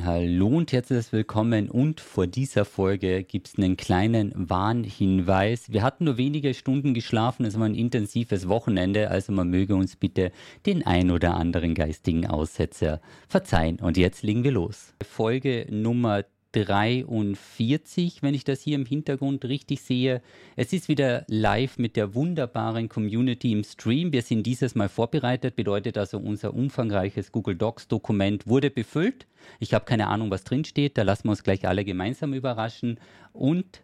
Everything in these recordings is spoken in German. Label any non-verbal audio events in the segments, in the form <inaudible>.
Hallo und herzlich willkommen und vor dieser Folge gibt es einen kleinen Warnhinweis. Wir hatten nur wenige Stunden geschlafen, es war ein intensives Wochenende, also man möge uns bitte den ein oder anderen geistigen Aussetzer verzeihen. Und jetzt legen wir los. Folge Nummer 43, wenn ich das hier im Hintergrund richtig sehe. Es ist wieder live mit der wunderbaren Community im Stream. Wir sind dieses Mal vorbereitet, bedeutet also unser umfangreiches Google Docs Dokument wurde befüllt. Ich habe keine Ahnung, was drin steht, da lassen wir uns gleich alle gemeinsam überraschen. Und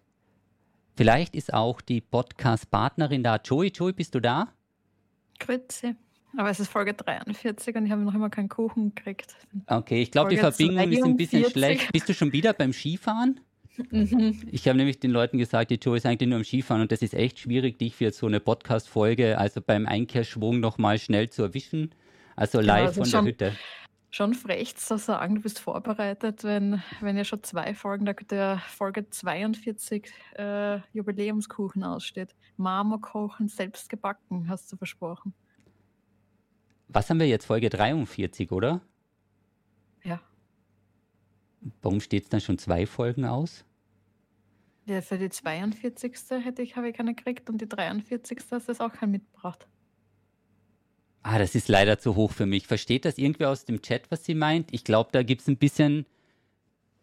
vielleicht ist auch die Podcast-Partnerin da. Joey, Joey, bist du da? Grüezi. Aber es ist Folge 43 und ich habe noch immer keinen Kuchen gekriegt. Okay, ich glaube, die Verbindung ist ein bisschen schlecht. Bist du schon wieder beim Skifahren? Mhm. Ich habe nämlich den Leuten gesagt, die Joe ist eigentlich nur am Skifahren und das ist echt schwierig, dich für so eine Podcast-Folge, also beim Einkehrschwung nochmal schnell zu erwischen. Also genau, live genau, also von der Hütte. Schon frech zu sagen, du bist vorbereitet, wenn, wenn ja schon zwei Folgen der, der Folge 42 äh, Jubiläumskuchen aussteht. Marmorkochen, selbst gebacken, hast du versprochen. Was haben wir jetzt? Folge 43, oder? Ja. Warum steht es dann schon zwei Folgen aus? Ja, für die 42. hätte ich, habe ich keine gekriegt und die 43. hast du auch keinen mitgebracht. Ah, das ist leider zu hoch für mich. Versteht das irgendwer aus dem Chat, was sie meint? Ich glaube, da gibt es ein bisschen.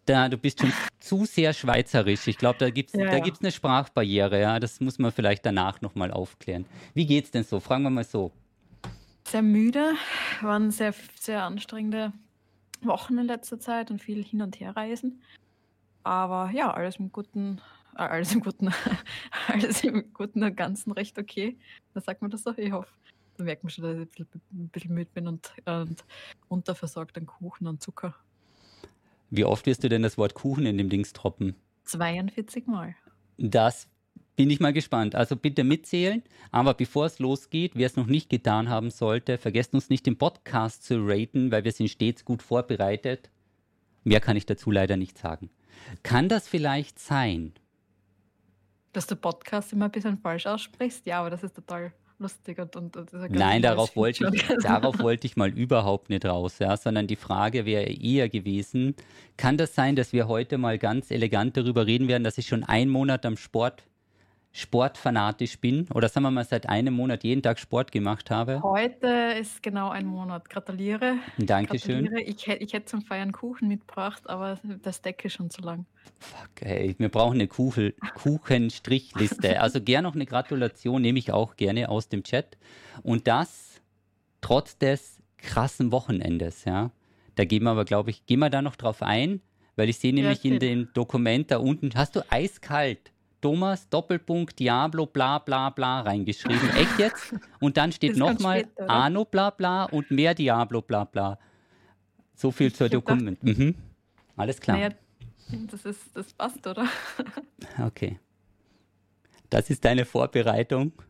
Da, du bist schon <laughs> zu sehr schweizerisch. Ich glaube, da gibt es ja, ja. eine Sprachbarriere. Ja, das muss man vielleicht danach nochmal aufklären. Wie geht's denn so? Fragen wir mal so sehr müde, waren sehr, sehr anstrengende Wochen in letzter Zeit und viel hin und her reisen. Aber ja, alles im Guten, äh, alles im Guten, <laughs> alles im Guten und Ganzen recht okay. Da sagt man das so. Ich hoffe, da merkt man schon, dass ich ein bisschen, ein bisschen müde bin und, und unterversorgt an Kuchen und Zucker. Wie oft wirst du denn das Wort Kuchen in dem Dings droppen? 42 Mal. Das bin ich mal gespannt. Also bitte mitzählen. Aber bevor es losgeht, wer es noch nicht getan haben sollte, vergesst uns nicht den Podcast zu raten, weil wir sind stets gut vorbereitet. Mehr kann ich dazu leider nicht sagen. Kann das vielleicht sein? Dass du Podcast immer ein bisschen falsch aussprichst? Ja, aber das ist total lustig und, und, und Nein, darauf wollte, ich, darauf <laughs> wollte ich mal überhaupt nicht raus, ja, sondern die Frage wäre eher gewesen, kann das sein, dass wir heute mal ganz elegant darüber reden werden, dass ich schon einen Monat am Sport sportfanatisch bin oder sagen wir mal seit einem Monat jeden Tag Sport gemacht habe. Heute ist genau ein Monat. Gratuliere. Dankeschön. Gratuliere. Ich, ich hätte zum Feiern Kuchen mitgebracht, aber das decke schon zu lang. Fuck, ey. Wir brauchen eine Kuchenstrichliste. <laughs> also gern noch eine Gratulation, nehme ich auch gerne aus dem Chat. Und das trotz des krassen Wochenendes, ja. Da gehen wir aber, glaube ich, gehen wir da noch drauf ein, weil ich sehe nämlich ja, in dem Dokument da unten, hast du eiskalt Thomas Doppelpunkt Diablo bla bla bla reingeschrieben. Echt jetzt? Und dann steht nochmal Arno bla bla und mehr Diablo bla bla. So viel zur Dokument. Mhm. Alles klar. Naja, das, ist, das passt, oder? <laughs> Okay. Das ist deine Vorbereitung. <laughs>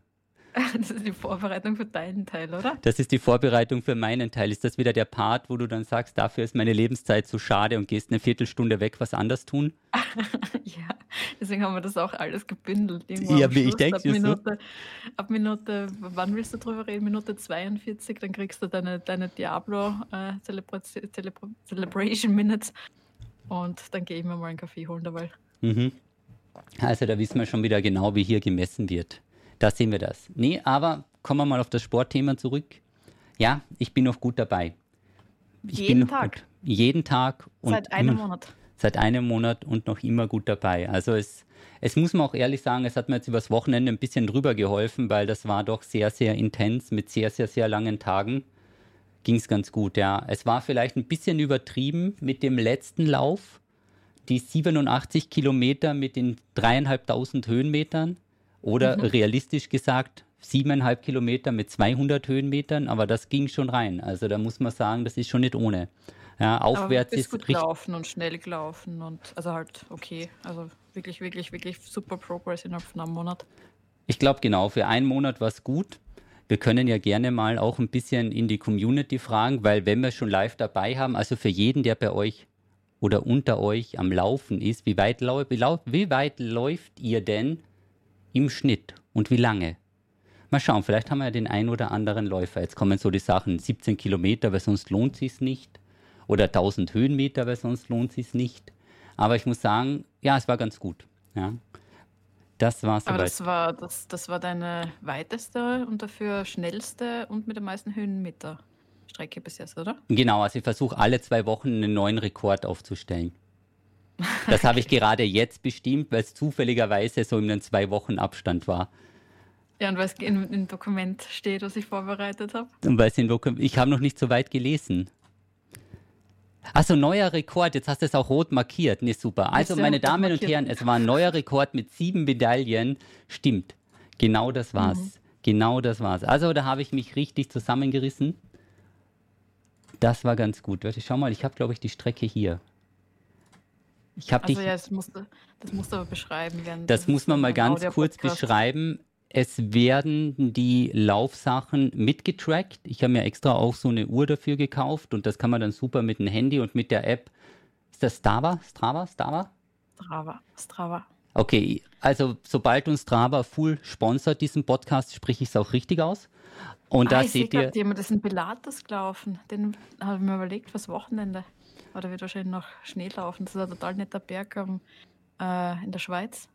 Das ist die Vorbereitung für deinen Teil, oder? Das ist die Vorbereitung für meinen Teil. Ist das wieder der Part, wo du dann sagst, dafür ist meine Lebenszeit zu schade und gehst eine Viertelstunde weg, was anders tun? <laughs> ja, deswegen haben wir das auch alles gebündelt. ja, wie ich denke. Ab, Minute, so. ab Minute, wann willst du drüber reden? Minute 42, dann kriegst du deine, deine Diablo äh, Celebration, Celebration Minutes und dann gehe ich mir mal einen Kaffee holen dabei. Mhm. Also da wissen wir schon wieder genau, wie hier gemessen wird. Da sehen wir das. Nee, aber kommen wir mal auf das Sportthema zurück. Ja, ich bin noch gut dabei. Ich jeden Tag. Gut. Jeden Tag. Seit einem Monat. Seit einem Monat und noch immer gut dabei. Also es, es muss man auch ehrlich sagen, es hat mir jetzt übers Wochenende ein bisschen drüber geholfen, weil das war doch sehr, sehr intens mit sehr, sehr, sehr langen Tagen. Ging es ganz gut, ja. Es war vielleicht ein bisschen übertrieben mit dem letzten Lauf. Die 87 Kilometer mit den dreieinhalbtausend Höhenmetern oder mhm. realistisch gesagt, siebeneinhalb Kilometer mit 200 Höhenmetern, aber das ging schon rein. Also da muss man sagen, das ist schon nicht ohne. Ja, aufwärts ist gut gelaufen und schnell gelaufen und also halt okay. Also wirklich, wirklich, wirklich super Progress innerhalb von einem Monat. Ich glaube genau, für einen Monat war es gut. Wir können ja gerne mal auch ein bisschen in die Community fragen, weil wenn wir schon live dabei haben, also für jeden, der bei euch oder unter euch am Laufen ist, wie weit, wie weit läuft ihr denn im Schnitt und wie lange? Mal schauen, vielleicht haben wir ja den einen oder anderen Läufer. Jetzt kommen so die Sachen, 17 Kilometer, weil sonst lohnt es sich nicht. Oder 1000 Höhenmeter, weil sonst lohnt es sich nicht. Aber ich muss sagen, ja, es war ganz gut. Ja. Das war Aber das war, das, das war deine weiteste und dafür schnellste und mit den meisten Höhenmeter Strecke bis jetzt, oder? Genau, also ich versuche alle zwei Wochen einen neuen Rekord aufzustellen. <laughs> Das habe ich gerade jetzt bestimmt, weil es zufälligerweise so in einem zwei Wochen Abstand war. Ja, und weil es im Dokument steht, was ich vorbereitet habe. Und weil es in Dokument, ich habe noch nicht so weit gelesen. Achso, neuer Rekord. Jetzt hast du es auch rot markiert. Nee, super. Also, meine Damen und Herren, es war ein neuer Rekord mit sieben Medaillen. Stimmt. Genau das war's. Mhm. Genau das war's. Also, da habe ich mich richtig zusammengerissen. Das war ganz gut. Warte, schau mal, ich habe, glaube ich, die Strecke hier. Ich habe also, dich. Ja, das musst, du, das musst du aber beschreiben. Das muss man mal ganz kurz beschreiben es werden die Laufsachen mitgetrackt. Ich habe mir extra auch so eine Uhr dafür gekauft und das kann man dann super mit dem Handy und mit der App. Ist das Strava? Strava? Strava? Strava. Strava. Okay, also sobald uns Strava full sponsert diesen Podcast, spreche ich es auch richtig aus. Und ah, da seht ihr. Jemand ist ein Pilates gelaufen. Den habe ich mir überlegt fürs Wochenende. Oder wird wahrscheinlich noch Schnee laufen. Das ist ein total netter Berg um, äh, in der Schweiz.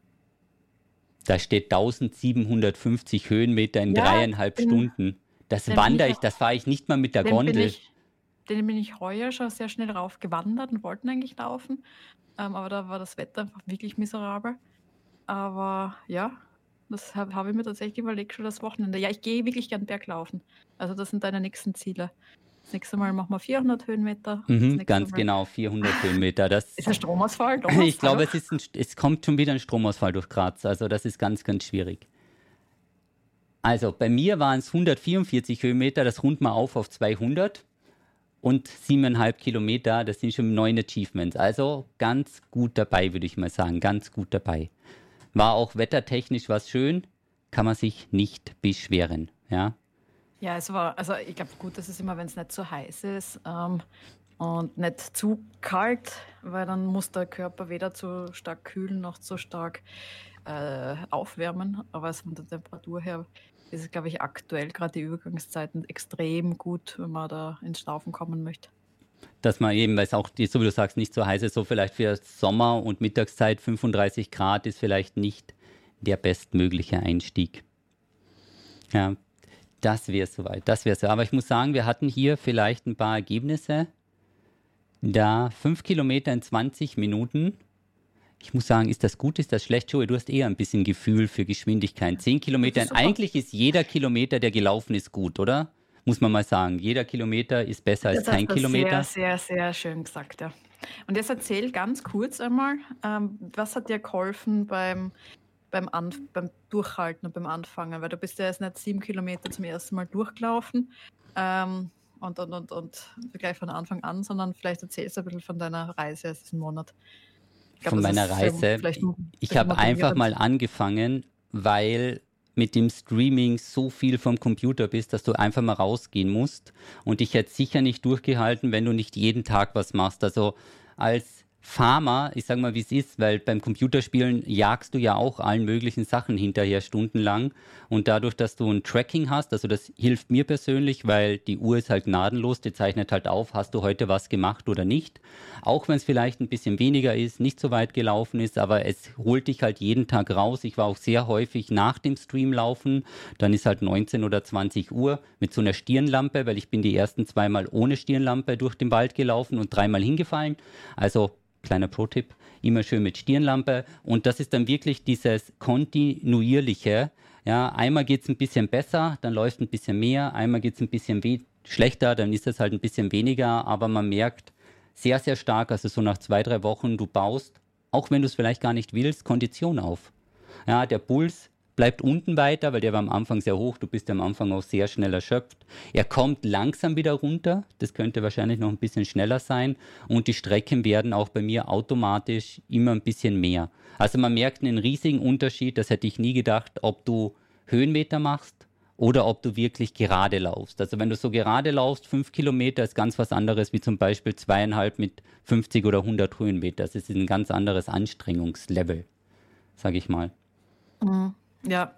Da steht 1750 Höhenmeter in ja, dreieinhalb den, Stunden. Das wandere ich, das fahre ich nicht mal mit der Gondel. Bin ich, den bin ich heuer schon sehr schnell rauf gewandert und wollten eigentlich laufen. Ähm, aber da war das Wetter einfach wirklich miserabel. Aber ja, das habe hab ich mir tatsächlich überlegt schon das Wochenende. Ja, ich gehe wirklich gern Berglaufen. Also das sind deine nächsten Ziele. Das nächste Mal machen wir 400 Höhenmeter. Mhm, ganz Mal. genau, 400 Höhenmeter. Das, ist ein Stromausfall? <laughs> ich glaube, es, ist ein, es kommt schon wieder ein Stromausfall durch Graz. Also das ist ganz, ganz schwierig. Also bei mir waren es 144 Höhenmeter, das rund mal auf auf 200 und siebeneinhalb Kilometer, das sind schon neun Achievements. Also ganz gut dabei, würde ich mal sagen, ganz gut dabei. War auch wettertechnisch was schön, kann man sich nicht beschweren. Ja, ja, es war, also ich glaube, gut, ist immer, wenn es nicht zu heiß ist ähm, und nicht zu kalt, weil dann muss der Körper weder zu stark kühlen noch zu stark äh, aufwärmen. Aber von der Temperatur her ist es, glaube ich, aktuell gerade die Übergangszeiten extrem gut, wenn man da ins Schlafen kommen möchte. Dass man eben, weil es auch, so wie du sagst, nicht so heiß ist, so vielleicht für Sommer und Mittagszeit 35 Grad ist vielleicht nicht der bestmögliche Einstieg. Ja, das wäre soweit. Das wäre so. Aber ich muss sagen, wir hatten hier vielleicht ein paar Ergebnisse. Da fünf Kilometer in 20 Minuten. Ich muss sagen, ist das gut, ist das schlecht? Joey, du hast eher ein bisschen Gefühl für Geschwindigkeit. Zehn Kilometer, eigentlich ist jeder Kilometer, der gelaufen ist, gut, oder? Muss man mal sagen. Jeder Kilometer ist besser als kein Kilometer. Sehr, sehr, sehr schön gesagt, ja. Und jetzt erzähl ganz kurz einmal, ähm, was hat dir geholfen beim beim, Anf beim Durchhalten und beim Anfangen, weil du bist ja erst nicht sieben Kilometer zum ersten Mal durchgelaufen ähm, und, und, und, und gleich von Anfang an, sondern vielleicht erzählst du ein bisschen von deiner Reise erst diesen Monat. Glaub, von meiner Reise. ich habe einfach mal angefangen, weil mit dem Streaming so viel vom Computer bist, dass du einfach mal rausgehen musst. Und ich hätte sicher nicht durchgehalten, wenn du nicht jeden Tag was machst. Also als Pharma, ich sage mal, wie es ist, weil beim Computerspielen jagst du ja auch allen möglichen Sachen hinterher stundenlang und dadurch, dass du ein Tracking hast, also das hilft mir persönlich, weil die Uhr ist halt gnadenlos, die zeichnet halt auf, hast du heute was gemacht oder nicht. Auch wenn es vielleicht ein bisschen weniger ist, nicht so weit gelaufen ist, aber es holt dich halt jeden Tag raus. Ich war auch sehr häufig nach dem Stream laufen, dann ist halt 19 oder 20 Uhr mit so einer Stirnlampe, weil ich bin die ersten zweimal ohne Stirnlampe durch den Wald gelaufen und dreimal hingefallen. Also kleiner Pro-Tipp, immer schön mit Stirnlampe. Und das ist dann wirklich dieses kontinuierliche. Ja, einmal geht es ein bisschen besser, dann läuft ein bisschen mehr, einmal geht es ein bisschen schlechter, dann ist es halt ein bisschen weniger, aber man merkt sehr, sehr stark, also so nach zwei, drei Wochen, du baust, auch wenn du es vielleicht gar nicht willst, Kondition auf. Ja, der Puls bleibt unten weiter, weil der war am Anfang sehr hoch. Du bist am Anfang auch sehr schnell erschöpft. Er kommt langsam wieder runter. Das könnte wahrscheinlich noch ein bisschen schneller sein. Und die Strecken werden auch bei mir automatisch immer ein bisschen mehr. Also man merkt einen riesigen Unterschied. Das hätte ich nie gedacht, ob du Höhenmeter machst oder ob du wirklich gerade laufst. Also wenn du so gerade laufst, fünf Kilometer ist ganz was anderes wie zum Beispiel zweieinhalb mit 50 oder 100 Höhenmeter. Das ist ein ganz anderes Anstrengungslevel, sage ich mal. Mhm. Ja,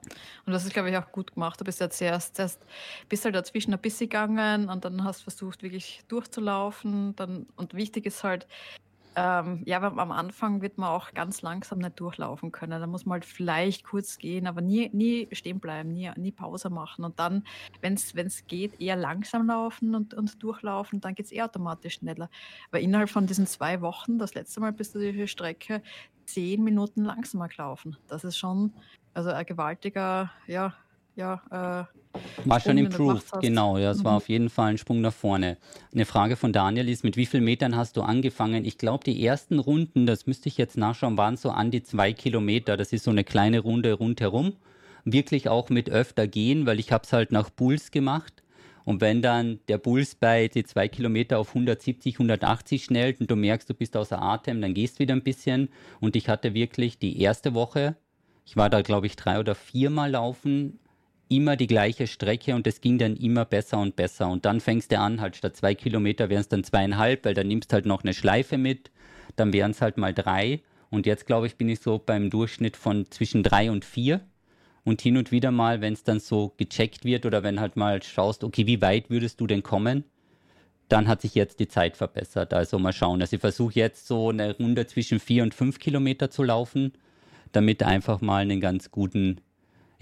und das ist, glaube ich, auch gut gemacht. Du bist ja zuerst, zuerst bist halt dazwischen ein bisschen gegangen und dann hast versucht, wirklich durchzulaufen. Dann, und wichtig ist halt, ähm, ja, am Anfang wird man auch ganz langsam nicht durchlaufen können. Da muss man halt vielleicht kurz gehen, aber nie, nie stehen bleiben, nie, nie Pause machen. Und dann, wenn es geht, eher langsam laufen und, und durchlaufen, dann geht es eher automatisch schneller. Weil innerhalb von diesen zwei Wochen, das letzte Mal bist du diese Strecke zehn Minuten langsamer gelaufen. Das ist schon also ein gewaltiger, ja, ja, äh, war schon improved, genau. Ja, es mhm. war auf jeden Fall ein Sprung nach vorne. Eine Frage von Daniel ist: Mit wie vielen Metern hast du angefangen? Ich glaube, die ersten Runden, das müsste ich jetzt nachschauen, waren so an die zwei Kilometer. Das ist so eine kleine Runde rundherum. Wirklich auch mit öfter gehen, weil ich habe es halt nach Puls gemacht. Und wenn dann der Puls bei die zwei Kilometer auf 170, 180 schnellt und du merkst, du bist außer Atem, dann gehst wieder ein bisschen. Und ich hatte wirklich die erste Woche, ich war da, glaube ich, drei oder viermal laufen, immer die gleiche Strecke und es ging dann immer besser und besser. Und dann fängst du an, halt statt zwei Kilometer wären es dann zweieinhalb, weil dann nimmst halt noch eine Schleife mit, dann wären es halt mal drei. Und jetzt, glaube ich, bin ich so beim Durchschnitt von zwischen drei und vier. Und hin und wieder mal, wenn es dann so gecheckt wird oder wenn halt mal schaust, okay, wie weit würdest du denn kommen? Dann hat sich jetzt die Zeit verbessert. Also mal schauen. Also ich versuche jetzt so eine Runde zwischen vier und fünf Kilometer zu laufen, damit einfach mal einen ganz guten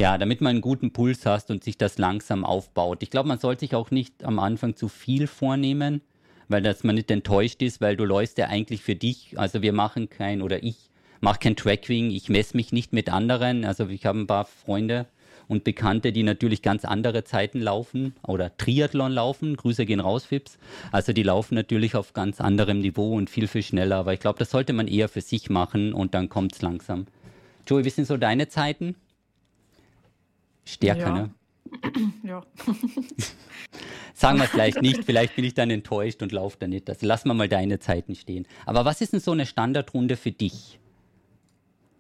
ja, damit man einen guten Puls hast und sich das langsam aufbaut. Ich glaube, man sollte sich auch nicht am Anfang zu viel vornehmen, weil dass man nicht enttäuscht ist, weil du läufst ja eigentlich für dich. Also wir machen kein oder ich mache kein Tracking, ich messe mich nicht mit anderen. Also ich habe ein paar Freunde und Bekannte, die natürlich ganz andere Zeiten laufen oder Triathlon laufen. Grüße gehen raus, Fips. Also die laufen natürlich auf ganz anderem Niveau und viel, viel schneller. Aber ich glaube, das sollte man eher für sich machen und dann kommt es langsam. Joey, wie sind so deine Zeiten? Stärker, ja. ne? <clears throat> Ja. <laughs> Sagen wir es vielleicht <laughs> nicht, vielleicht bin ich dann enttäuscht und laufe da nicht. Also lassen wir mal deine Zeiten stehen. Aber was ist denn so eine Standardrunde für dich?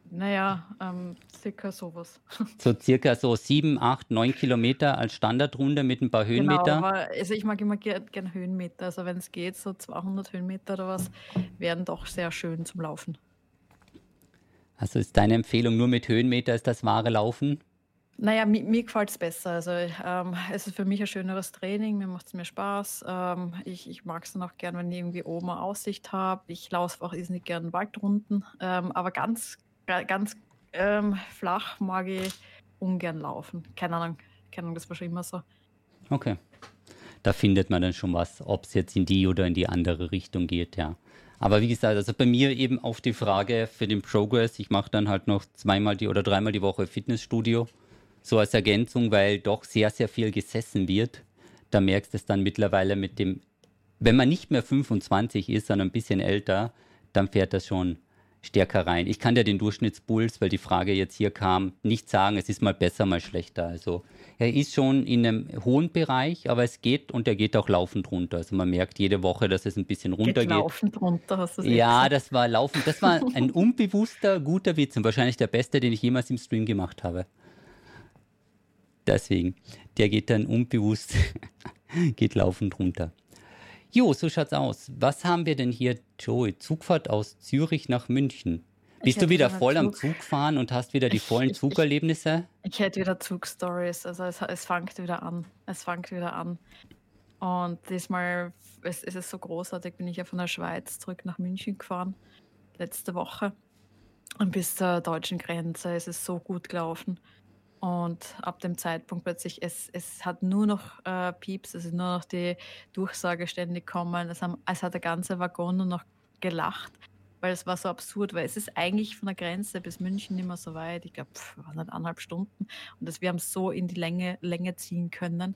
Naja, ähm, circa sowas. <laughs> So circa so sieben, acht, neun Kilometer als Standardrunde mit ein paar genau, Höhenmeter? Genau, aber also ich mag immer gerne gern Höhenmeter. Also wenn es geht, so 200 Höhenmeter oder was, wären doch sehr schön zum Laufen. Also ist deine Empfehlung nur mit Höhenmeter ist das wahre Laufen? Naja, mir, mir gefällt es besser. Also ähm, es ist für mich ein schöneres Training, mir macht es mir Spaß. Ähm, ich ich mag es dann auch gern, wenn ich irgendwie oben eine Aussicht habe. Ich laufe auch nicht gern Waldrunden. Ähm, aber ganz, ganz ähm, flach mag ich ungern laufen. Keine Ahnung, keine Ahnung, das war schon immer so. Okay. Da findet man dann schon was, ob es jetzt in die oder in die andere Richtung geht, ja. Aber wie gesagt, also bei mir eben auf die Frage für den Progress, ich mache dann halt noch zweimal die oder dreimal die Woche Fitnessstudio so als Ergänzung, weil doch sehr, sehr viel gesessen wird. Da merkst du es dann mittlerweile mit dem, wenn man nicht mehr 25 ist, sondern ein bisschen älter, dann fährt das schon stärker rein. Ich kann ja den Durchschnittspuls, weil die Frage jetzt hier kam, nicht sagen, es ist mal besser, mal schlechter. Also er ist schon in einem hohen Bereich, aber es geht und er geht auch laufend runter. Also man merkt jede Woche, dass es ein bisschen runter geht. Laufend runter, hast du Ja, das war laufend. Das war ein <laughs> unbewusster, guter Witz und wahrscheinlich der beste, den ich jemals im Stream gemacht habe. Deswegen, der geht dann unbewusst, <laughs> geht laufend runter. Jo, so schaut's aus. Was haben wir denn hier, Joey? Zugfahrt aus Zürich nach München. Bist du wieder voll Zug. am Zug fahren und hast wieder die vollen <laughs> Zugerlebnisse? Ich, ich, hätte wieder Zugstories. Also es, es fängt wieder an. Es fängt wieder an. Und diesmal es, es ist so großartig, bin ich ja von der Schweiz zurück nach München gefahren. Letzte Woche. Und bis zur deutschen Grenze ist es so gut gelaufen. Und ab dem Zeitpunkt plötzlich, es, es hat nur noch äh, Pieps, es ist nur noch die Durchsage ständig kommen. Es, haben, es hat der ganze Waggon nur noch gelacht, weil es war so absurd, weil es ist eigentlich von der Grenze bis München nicht mehr so weit. Ich glaube, waren halt anderthalb Stunden. Und das, wir haben es so in die Länge, Länge ziehen können.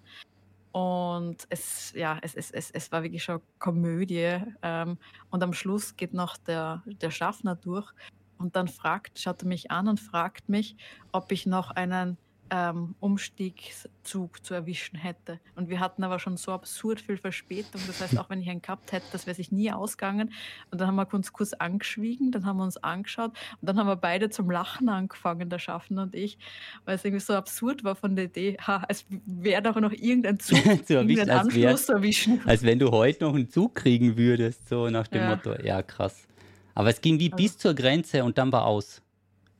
Und es, ja, es, es, es, es war wirklich schon Komödie. Ähm, und am Schluss geht noch der, der Schaffner durch und dann fragt, schaut er mich an und fragt mich, ob ich noch einen ähm, Umstiegszug zu erwischen hätte. Und wir hatten aber schon so absurd viel Verspätung. Das heißt, auch wenn ich einen gehabt hätte, das wäre sich nie ausgegangen. Und dann haben wir uns kurz angeschwiegen, dann haben wir uns angeschaut und dann haben wir beide zum Lachen angefangen, der Schaffner und ich, weil es irgendwie so absurd war von der Idee, ha, es wäre doch noch irgendein Zug <laughs> zu erwischen, als, Anschluss erwischen. Als wenn du heute noch einen Zug kriegen würdest, so nach dem ja. Motto, ja krass. Aber es ging wie also, bis zur Grenze und dann war aus.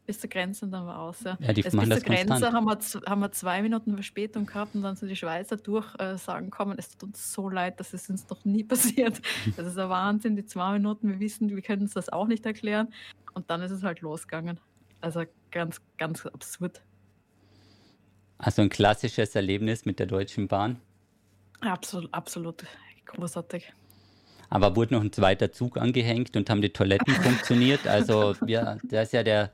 bis zur Grenze und dann war aus. Ja. Ja, die Also bis das zur Grenze konstant. haben wir, haben wir zwei Minuten Verspätung gehabt und dann sind die Schweizer durch äh, sagen kommen, es tut uns so leid, das ist uns noch nie <laughs> passiert. Das ist ein Wahnsinn, die zwei Minuten, wir wissen, wir können uns das auch nicht erklären. Und dann ist es halt losgegangen. Also ganz, ganz absurd. Also ein klassisches Erlebnis mit der Deutschen Bahn. Absolut, absolut großartig. Aber wurde noch ein zweiter Zug angehängt und haben die Toiletten <laughs> funktioniert. Also ja, da ist ja der,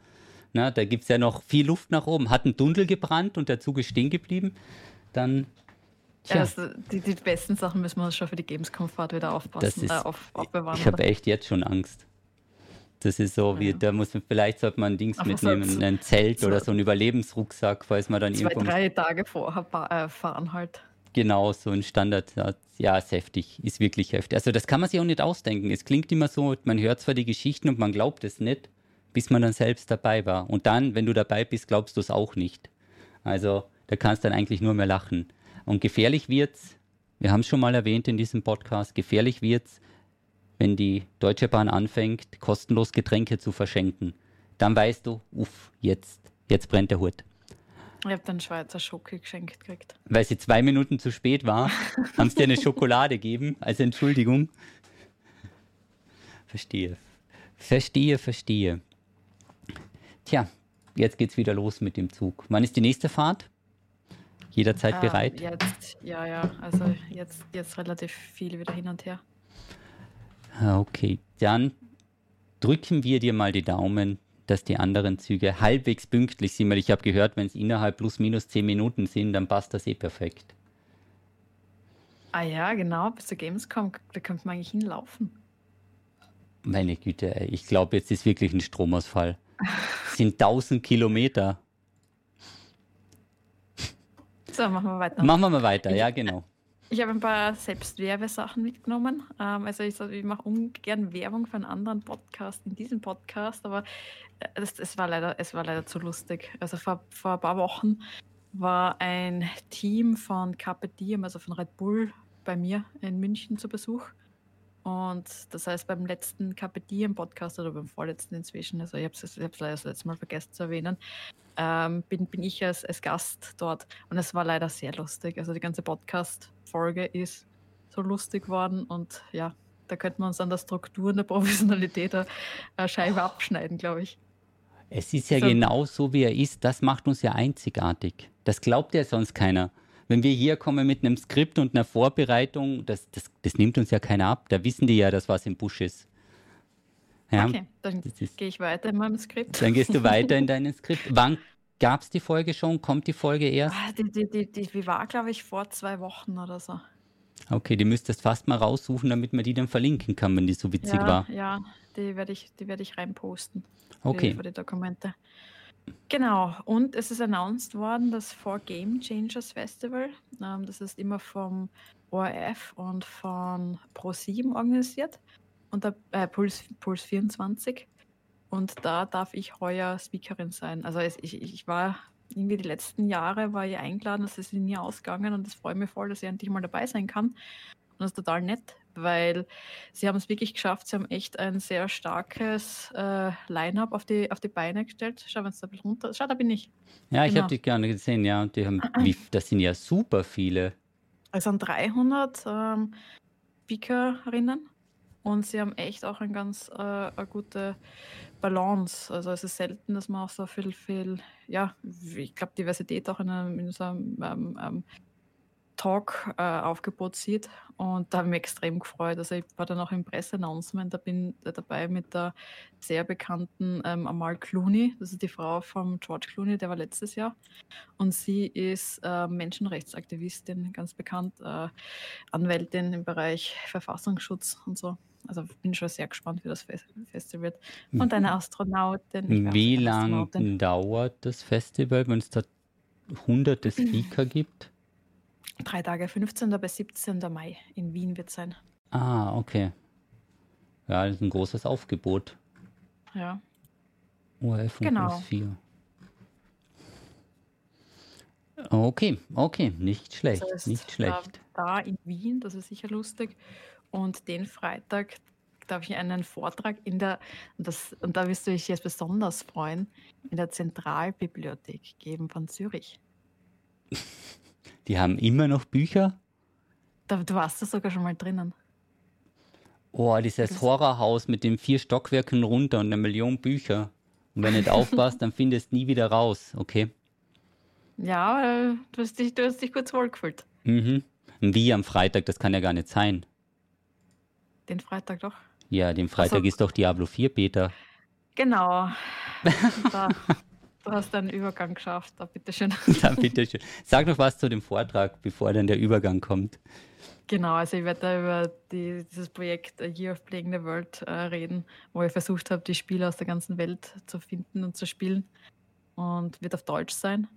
na, da gibt es ja noch viel Luft nach oben. Hat ein Tunnel gebrannt und der Zug ist stehen geblieben. Dann, Ja, tja, also die, die besten Sachen müssen wir schon für die Gamescom-Fahrt wieder das aufpassen, ist, äh, auf, aufbewahren. ich habe echt jetzt schon Angst. Das ist so, wie, Ja. da muss man, vielleicht sollte man ein Dings so mitnehmen, z- ein Zelt so- oder so einen Überlebensrucksack, falls man dann Zwei, irgendwo drei Tage vorher äh, fahren halt. Genau, so ein Standard. Ja, ist heftig, ist wirklich heftig. Also das kann man sich auch nicht ausdenken. Es klingt immer so, man hört zwar die Geschichten und man glaubt es nicht, bis man dann selbst dabei war. Und dann, wenn du dabei bist, glaubst du es auch nicht. Also da kannst du dann eigentlich nur mehr lachen. Und gefährlich wird's, wir haben es schon mal erwähnt in diesem Podcast, gefährlich wird's, wenn die Deutsche Bahn anfängt, kostenlos Getränke zu verschenken. Dann weißt du, uff, jetzt, jetzt brennt der Hut. Ich habe dann Schweizer Schoki geschenkt gekriegt. weil sie zwei Minuten zu spät war, haben sie dir eine <laughs> Schokolade gegeben als Entschuldigung. Verstehe. Verstehe, verstehe. Tja, jetzt geht's wieder los mit dem Zug. Wann ist die nächste Fahrt? Jederzeit Ähm, bereit? Jetzt, ja, ja, also jetzt, jetzt relativ viel wieder hin und her. Ah, Okay, dann drücken wir dir mal die Daumen, dass die anderen Züge halbwegs pünktlich sind, weil ich habe gehört, wenn es innerhalb plus minus zehn Minuten sind, dann passt das eh perfekt. Ah ja, genau, bis zur Gamescom, da könnte man eigentlich hinlaufen. Meine Güte, ey, ich glaube, jetzt ist wirklich ein Stromausfall. Es <laughs> sind 1000 Kilometer. So, machen wir weiter. Machen wir mal weiter, ja, genau. Ich habe ein paar Selbstwerbesachen mitgenommen. Ähm, also ich, ich mache ungern Werbung für einen anderen Podcast in diesem Podcast, aber äh, es, es, war, leider, es war leider zu lustig. Also vor, vor ein paar Wochen war ein Team von Carpe Diem, also von Red Bull, bei mir in München zu Besuch. Und das heißt, beim letzten Carpe Diem Podcast oder beim vorletzten inzwischen, also ich habe es leider das letzte Mal vergessen zu erwähnen, ähm, bin, bin ich als, als Gast dort. Und es war leider sehr lustig. Also die ganze Podcast-Folge ist so lustig worden und ja, da könnten wir uns an der Struktur und der Professionalität eine, Scheibe abschneiden, glaube ich. Es ist ja So. genau so, wie er ist. Das macht uns ja einzigartig. Das glaubt ja sonst keiner. Wenn wir hier kommen mit einem Skript und einer Vorbereitung, das, das, das nimmt uns ja keiner ab. Da wissen die ja, dass was im Busch ist. Ja, Okay, dann gehe ich weiter in meinem Skript. dann gehst du weiter in deinen <laughs> Skript. Wann gab es die Folge schon? Kommt die Folge erst? Ah, die, die, die, die, war, glaube ich, vor zwei Wochen oder so. Okay, die müsstest fast mal raussuchen, damit man die dann verlinken kann, wenn die so witzig ja, war. Ja, die werde ich, die werde ich reinposten. Okay. Für die Dokumente. Genau, und es ist announced worden, das For Game Changers Festival, ähm, das ist immer vom ORF und von Pro7 organisiert und der, äh, Puls, Puls 24. Und da darf ich heuer Speakerin sein. Also es, ich, ich war irgendwie die letzten Jahre war ich eingeladen, das ist nie ausgegangen und das freut mich voll, dass ich endlich mal dabei sein kann. Und das ist total nett, weil sie haben es wirklich geschafft. Sie haben echt ein sehr starkes äh, Line-up auf die, auf die Beine gestellt. Schau, wenn es da ein bisschen runter Schau, da bin ich. Ja, ich Genau. habe die gerne gesehen, ja. Und die haben, wie, <clears throat> das sind ja super viele. Es sind 300 ähm, Speakerinnen und sie haben echt auch ein ganz äh, eine gute Balance. Also es ist selten, dass man auch so viel, viel, ja, ich glaube, Diversität auch in, einem, in so einem ähm, ähm, Talk-Aufgebot sieht. Und da habe ich mich extrem gefreut. Also ich war dann auch im Presseannouncement, da bin äh, dabei mit der sehr bekannten ähm, Amal Clooney. Das ist die Frau von George Clooney, der war letztes Jahr. Und sie ist äh, Menschenrechtsaktivistin, ganz bekannt, äh, Anwältin im Bereich Verfassungsschutz und so. Also bin schon sehr gespannt, wie das Fest Festival wird. Und eine Astronautin. Wie lange dauert das Festival, wenn es da hunderte <clears throat> Speaker gibt? Drei Tage, 15. bis 17. Mai in Wien wird sein. Ah, okay. Ja, das ist ein großes Aufgebot. Ja. ORF und Genau. plus 4. Okay, okay, nicht schlecht, Das heißt, nicht schlecht. Da, da in Wien, das ist sicher lustig. Und den Freitag glaube ich, einen Vortrag in der, und, das, und da wirst du dich jetzt besonders freuen, in der Zentralbibliothek geben von Zürich. <laughs> Die haben immer noch Bücher? Da, du warst da sogar schon mal drinnen. Oh, dieses Horrorhaus mit den vier Stockwerken runter und eine Million Bücher. Und wenn du nicht <laughs> aufpasst, dann findest du nie wieder raus, okay? Ja, du hast dich, du hast dich kurz wohlgefühlt. Mhm. Wie am Freitag, das kann ja gar nicht sein. Den Freitag doch. Ja, den Freitag also, ist doch Diablo 4 Beta. Genau. <laughs> da, du hast einen Übergang geschafft, da bitteschön. <laughs> Da bitteschön. Sag doch was zu dem Vortrag, bevor dann der Übergang kommt. Genau, also ich werde da über die, dieses Projekt A Year of Playing the World äh, reden, wo ich versucht habe, die Spiele aus der ganzen Welt zu finden und zu spielen. Und wird auf Deutsch sein.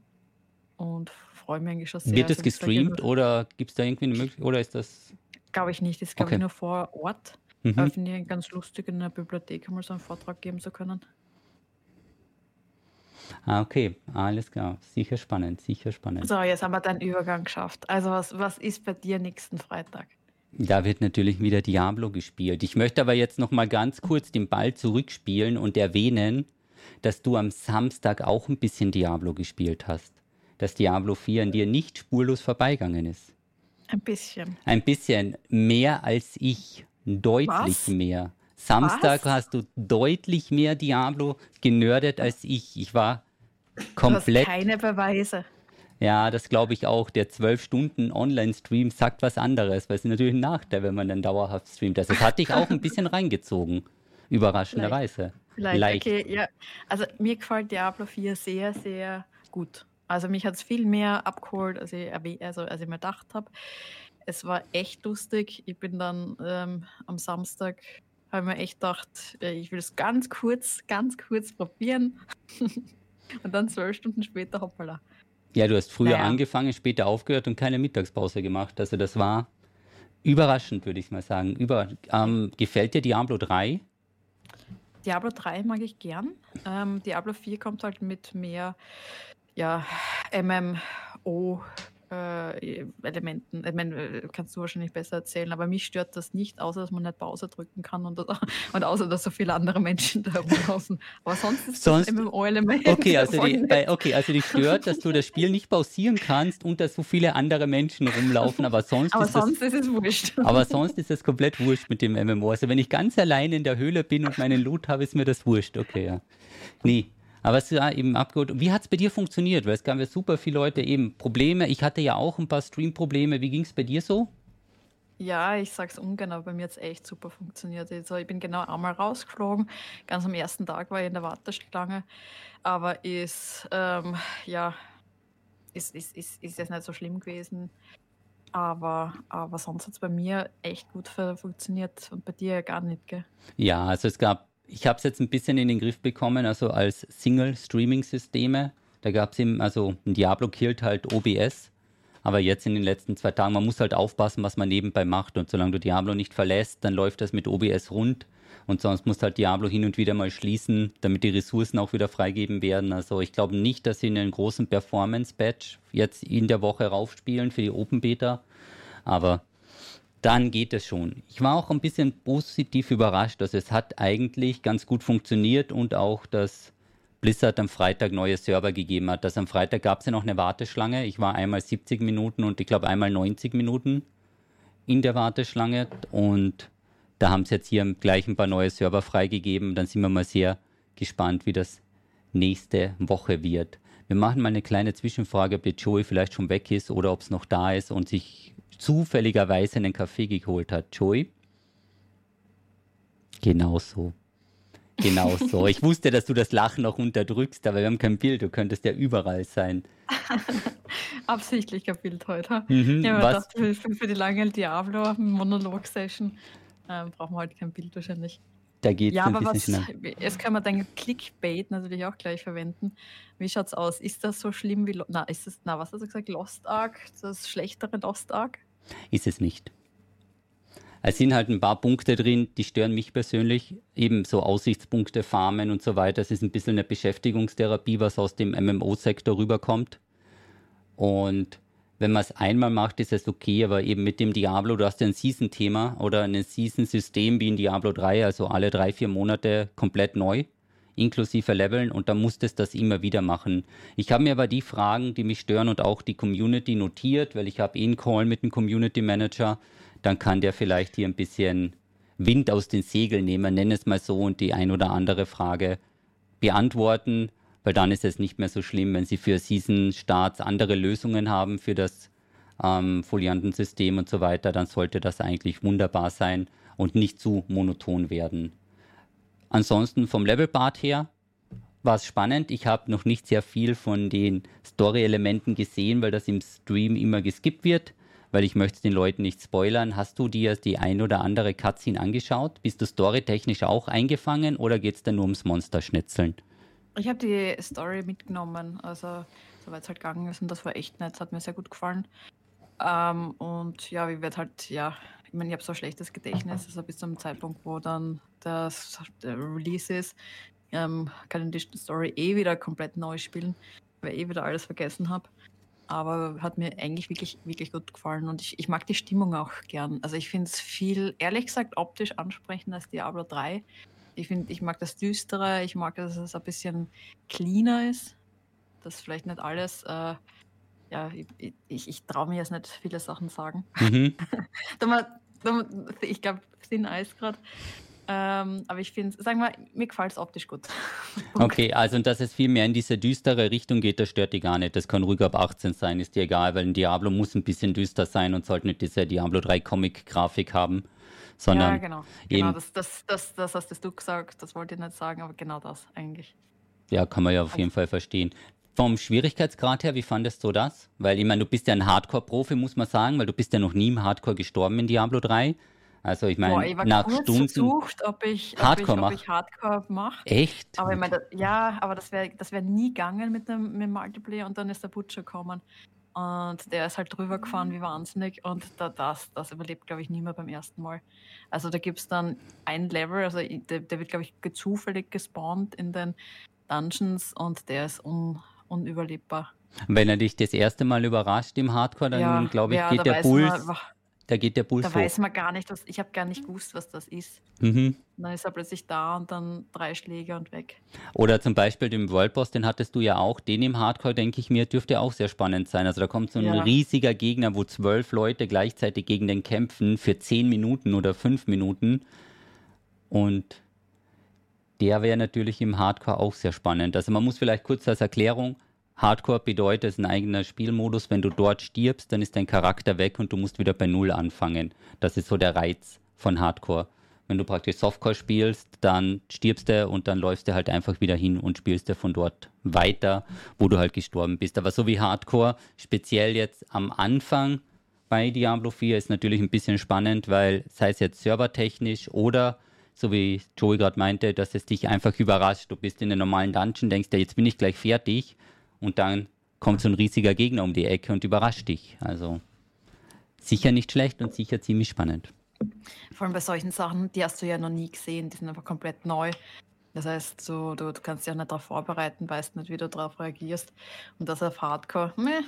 Und freue mich eigentlich schon sehr. Wird das also, gestreamt oder gibt es da irgendwie eine Möglichkeit? Oder ist das. Glaube ich nicht, das ist glaube okay. ich nur vor Ort. Mhm. Aber finde ich ganz lustig, in der Bibliothek mal so einen Vortrag geben zu können. Ah, okay, alles klar. Sicher spannend, sicher spannend. So, jetzt haben wir deinen Übergang geschafft. Also, was, was ist bei dir nächsten Freitag? Da wird natürlich wieder Diablo gespielt. Ich möchte aber jetzt noch mal ganz kurz den Ball zurückspielen und erwähnen, dass du am Samstag auch ein bisschen Diablo gespielt hast. Dass Diablo 4 an dir nicht spurlos vorbeigegangen ist. Ein bisschen. Ein bisschen mehr als ich. Deutlich Was? mehr. Samstag Was? hast du deutlich mehr Diablo genördet als ich. Ich war komplett. Du hast keine Beweise. Ja, das glaube ich auch. Der 12 Stunden Online-Stream sagt was anderes, weil es ist natürlich ein Nachteil, wenn man dann dauerhaft streamt. Also, das hat dich auch ein bisschen <laughs> reingezogen, überraschenderweise. Vielleicht. Leicht. okay, ja. Also mir gefällt Diablo 4 sehr, sehr gut. Also mich hat es viel mehr abgeholt, als ich, also, als ich mir gedacht habe. Es war echt lustig. Ich bin dann ähm, am Samstag habe mir echt gedacht, äh, ich will es ganz kurz, ganz kurz probieren. <laughs> und dann zwölf Stunden später hoppala. Ja, du hast früher naja. angefangen, später aufgehört und keine Mittagspause gemacht. Also das war überraschend, würde ich mal sagen. Über, ähm, gefällt dir Diablo 3? Diablo 3 mag ich gern. Ähm, Diablo 4 kommt halt mit mehr ja, MMO äh. Ich meine, äh, kannst du wahrscheinlich besser erzählen, aber mich stört das nicht, außer dass man nicht Pause drücken kann und, <laughs> und außer dass so viele andere Menschen <laughs> da rumlaufen. Aber sonst ist sonst, das MMO-Element. Okay, <laughs> also die, okay, also dich stört, dass du das Spiel nicht pausieren kannst und dass so viele andere Menschen rumlaufen, aber sonst, aber ist, sonst das, ist es wurscht. Aber sonst ist es komplett wurscht mit dem MMO. Also wenn ich ganz allein in der Höhle bin und meinen Loot habe, ist mir das wurscht. Okay, ja. Nee, aber es war eben abgeholt. Wie hat es bei dir funktioniert? Weil es gab ja super viele Leute eben Probleme. Ich hatte ja auch ein paar Stream-Probleme. Wie ging es bei dir so? Ja, ich sag's ungern, aber bei mir hat es echt super funktioniert. Also ich bin genau einmal rausgeflogen. Ganz am ersten Tag war ich in der Warteschlange. Aber ist, ähm, ja, ist, ist, ist, ist jetzt nicht so schlimm gewesen. Aber, aber sonst hat es bei mir echt gut funktioniert und bei dir gar nicht, gell? Ja, also es gab ich habe es jetzt ein bisschen in den Griff bekommen, also als Single-Streaming-Systeme. Da gab es eben, also Diablo killt halt OBS, aber jetzt in den letzten zwei Tagen, man muss halt aufpassen, was man nebenbei macht. Und solange du Diablo nicht verlässt, dann läuft das mit OBS rund. Und sonst muss halt Diablo hin und wieder mal schließen, damit die Ressourcen auch wieder freigeben werden. Also ich glaube nicht, dass sie einen großen Performance-Batch jetzt in der Woche raufspielen für die Open Beta. Aber dann geht es schon. Ich war auch ein bisschen positiv überrascht. Also es hat eigentlich ganz gut funktioniert und auch, dass Blizzard am Freitag neue Server gegeben hat. Das am Freitag gab es ja noch eine Warteschlange. Ich war einmal 70 Minuten und ich glaube einmal 90 Minuten in der Warteschlange und da haben sie jetzt hier gleich ein paar neue Server freigegeben. Dann sind wir mal sehr gespannt, wie das nächste Woche wird. Wir machen mal eine kleine Zwischenfrage, ob jetzt Joey vielleicht schon weg ist oder ob es noch da ist und sich zufälligerweise einen Kaffee geholt hat. Joey? Genau so. Genau so. Ich wusste, dass du das Lachen noch unterdrückst, aber wir haben kein Bild. Du könntest ja überall sein. <laughs> Absichtlich kein Bild heute. Mhm, ja, was? Dachte, für, für, die lange Diablo-Monolog-Session äh, brauchen wir heute kein Bild wahrscheinlich. Da geht ja, aber was, jetzt können wir dein Clickbait natürlich auch gleich verwenden. Wie schaut es aus? Ist das so schlimm wie, na, ist das, na, was hast du gesagt, Lost Ark, das schlechtere Lost Ark? Ist es nicht. Es sind halt ein paar Punkte drin, die stören mich persönlich. Eben so Aussichtspunkte, Farmen und so weiter. Es ist ein bisschen eine Beschäftigungstherapie, was aus dem MMO-Sektor rüberkommt. Und wenn man es einmal macht, ist es okay, aber eben mit dem Diablo, du hast ja ein Season-Thema oder ein Season-System wie in Diablo 3, also alle drei, vier Monate komplett neu, inklusive Leveln und dann musstest du das immer wieder machen. Ich habe mir aber die Fragen, die mich stören und auch die Community notiert, weil ich habe eh einen Call mit dem Community Manager, dann kann der vielleicht hier ein bisschen Wind aus den Segeln nehmen, nenne es mal so, und die ein oder andere Frage beantworten weil dann ist es nicht mehr so schlimm, wenn Sie für Season-Starts andere Lösungen haben für das ähm, Foliantensystem und so weiter, dann sollte das eigentlich wunderbar sein und nicht zu monoton werden. Ansonsten vom Levelbart her war es spannend. Ich habe noch nicht sehr viel von den Story-Elementen gesehen, weil das im Stream immer geskippt wird, weil ich möchte den Leuten nicht spoilern. Hast du dir die ein oder andere Cutscene angeschaut? Bist du storytechnisch auch eingefangen oder geht es da nur ums Monsterschnitzeln? Ich habe die Story mitgenommen, also soweit es halt gegangen ist und das war echt nett, das hat mir sehr gut gefallen. Ähm, und ja, ich werde halt, ja, ich meine, ich habe so ein schlechtes Gedächtnis, also bis zum Zeitpunkt, wo dann das der Release ist, ähm, kann ich die Story eh wieder komplett neu spielen, weil ich eh wieder alles vergessen habe. Aber hat mir eigentlich wirklich, wirklich gut gefallen und ich, ich mag die Stimmung auch gern. Also ich finde es viel, ehrlich gesagt, optisch ansprechender als Diablo 3. Ich finde, ich mag das Düstere, ich mag, dass es ein bisschen cleaner ist. Dass vielleicht nicht alles, äh, ja, ich, ich, ich traue mir jetzt nicht viele Sachen sagen. Mhm. <laughs> ich glaube, Thin Eis gerade. Ähm, aber ich finde, sagen wir, mir gefällt es optisch gut. <laughs> okay, also dass es viel mehr in diese düstere Richtung geht, das stört dich gar nicht. Das kann ruhig ab 18 sein, ist dir egal, weil ein Diablo muss ein bisschen düster sein und sollte nicht diese Diablo 3 Comic-Grafik haben sondern ja, genau. genau das, das, das, das hast du gesagt, das wollte ich nicht sagen, aber genau das eigentlich. Ja, kann man ja auf jeden Fall verstehen. Vom Schwierigkeitsgrad her, wie fandest du das? Weil ich meine, du bist ja ein Hardcore-Profi, muss man sagen, weil du bist ja noch nie im Hardcore gestorben in Diablo 3. Also ich meine, ich war nach kurz Stunden versucht, ob ich Hardcore mache. Echt? Aber ich meine, ja, aber das wäre das wär nie gegangen mit dem, mit dem Multiplayer und dann ist der Butcher gekommen. Und der ist halt drüber gefahren wie wahnsinnig und da, das, das überlebt, glaube ich, nie mehr beim ersten Mal. Also da gibt es dann ein Level, also der, der wird, glaube ich, zufällig gespawnt in den Dungeons und der ist un, unüberlebbar. Wenn er dich das erste Mal überrascht im Hardcore, dann ja, glaube ich, ja, geht der Puls. Man, da geht der Puls Da hoch. weiß man gar nicht, was, ich habe gar nicht gewusst, was das ist. Mhm. Dann ist er plötzlich da und dann drei Schläge und weg. Oder zum Beispiel den Worldboss, den hattest du ja auch. Den im Hardcore, denke ich mir, dürfte auch sehr spannend sein. Also da kommt so ein ja. riesiger Gegner, wo zwölf Leute gleichzeitig gegen den kämpfen für zehn Minuten oder fünf Minuten. Und der wäre natürlich im Hardcore auch sehr spannend. Also man muss vielleicht kurz als Erklärung, Hardcore bedeutet, es ist ein eigener Spielmodus. Wenn du dort stirbst, dann ist dein Charakter weg und du musst wieder bei Null anfangen. Das ist so der Reiz von Hardcore. Wenn du praktisch Softcore spielst, dann stirbst du und dann läufst du halt einfach wieder hin und spielst du von dort weiter, wo du halt gestorben bist. Aber so wie Hardcore, speziell jetzt am Anfang bei Diablo 4, ist natürlich ein bisschen spannend, weil sei es jetzt servertechnisch oder so wie Joey gerade meinte, dass es dich einfach überrascht. Du bist in einem normalen Dungeon, denkst dir, jetzt bin ich gleich fertig und dann kommt so ein riesiger Gegner um die Ecke und überrascht dich. Also sicher nicht schlecht und sicher ziemlich spannend. Vor allem bei solchen Sachen, die hast du ja noch nie gesehen, die sind einfach komplett neu. Das heißt, so, du, du kannst dich auch nicht darauf vorbereiten, weißt nicht, wie du darauf reagierst. Und das auf Hardcore, meh.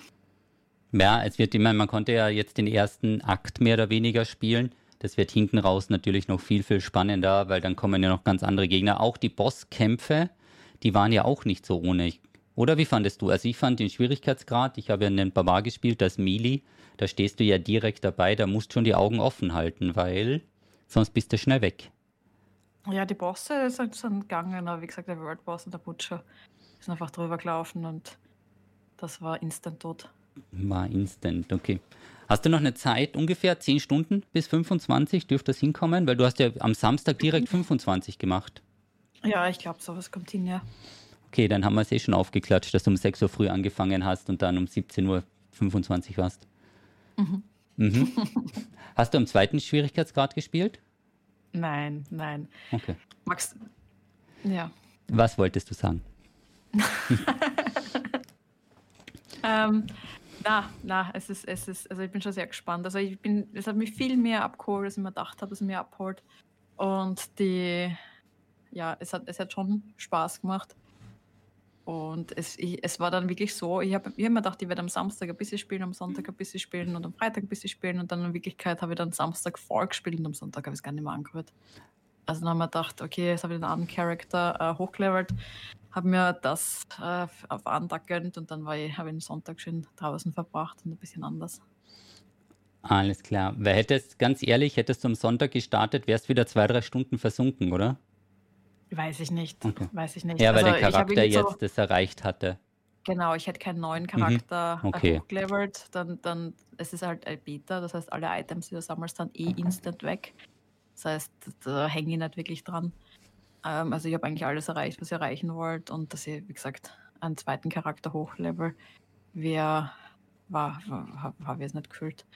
Ja, es wird immer, man konnte ja jetzt den ersten Akt mehr oder weniger spielen. Das wird hinten raus natürlich noch viel, viel spannender, weil dann kommen ja noch ganz andere Gegner. Auch die Bosskämpfe, die waren ja auch nicht so ohne. Ich oder wie fandest du? Also ich fand den Schwierigkeitsgrad, ich habe ja einen Barbar gespielt, das Melee, da stehst du ja direkt dabei, da musst du schon die Augen offen halten, weil sonst bist du schnell weg. Ja, die Bosse sind, sind gegangen, aber wie gesagt, der World Boss und der Butcher sind einfach drüber gelaufen und das war instant tot. War instant, okay. Hast du noch eine Zeit, ungefähr 10 Stunden bis 25 dürfte das hinkommen? Weil du hast ja am Samstag direkt <laughs> 25 gemacht. Ja, ich glaube, sowas kommt hin, ja. Okay, dann haben wir es eh schon aufgeklatscht, dass du um 6 Uhr früh angefangen hast und dann um 17.25 Uhr warst. Mhm. Mhm. <laughs> Hast du am zweiten Schwierigkeitsgrad gespielt? Nein, nein. Okay. Max, ja. Was wolltest du sagen? <laughs> ähm, na, na, es ist, es ist, also ich bin schon sehr gespannt. Also ich bin, es hat mich viel mehr abgeholt, als ich mir gedacht habe, dass es mir abholt. Und die, ja, es hat, es hat schon Spaß gemacht. Und es, ich, es war dann wirklich so, ich habe immer gedacht, ich werde am Samstag ein bisschen spielen, am Sonntag ein bisschen spielen und am Freitag ein bisschen spielen und dann in Wirklichkeit habe ich dann Samstag voll gespielt und am Sonntag habe ich es gar nicht mehr angehört. Also dann haben wir gedacht, okay, jetzt habe ich den anderen Charakter äh, hochgelevelt, habe mir das äh, auf einen Tag gönnt und dann habe ich den Sonntag schön draußen verbracht und ein bisschen anders. Alles klar. Wer hättest, ganz ehrlich, hättest du am Sonntag gestartet, wärst wieder zwei, drei Stunden versunken, oder? Weiß ich nicht. Okay. Weiß ich nicht. Ja, weil Also der Charakter so, jetzt das erreicht hatte. genau, ich hätte keinen neuen Mhm. Charakter äh, Okay. hochgelevelt, dann, dann, es ist halt ein Beta, das heißt, alle Items, die du sammelst, dann eh instant weg. Das heißt, da hänge ich nicht wirklich dran. Ähm, also ich habe eigentlich alles erreicht, was ich erreichen wollte und dass ich, wie gesagt, einen zweiten Charakter hochlevel, wer war, war habe hab ich jetzt nicht gefühlt.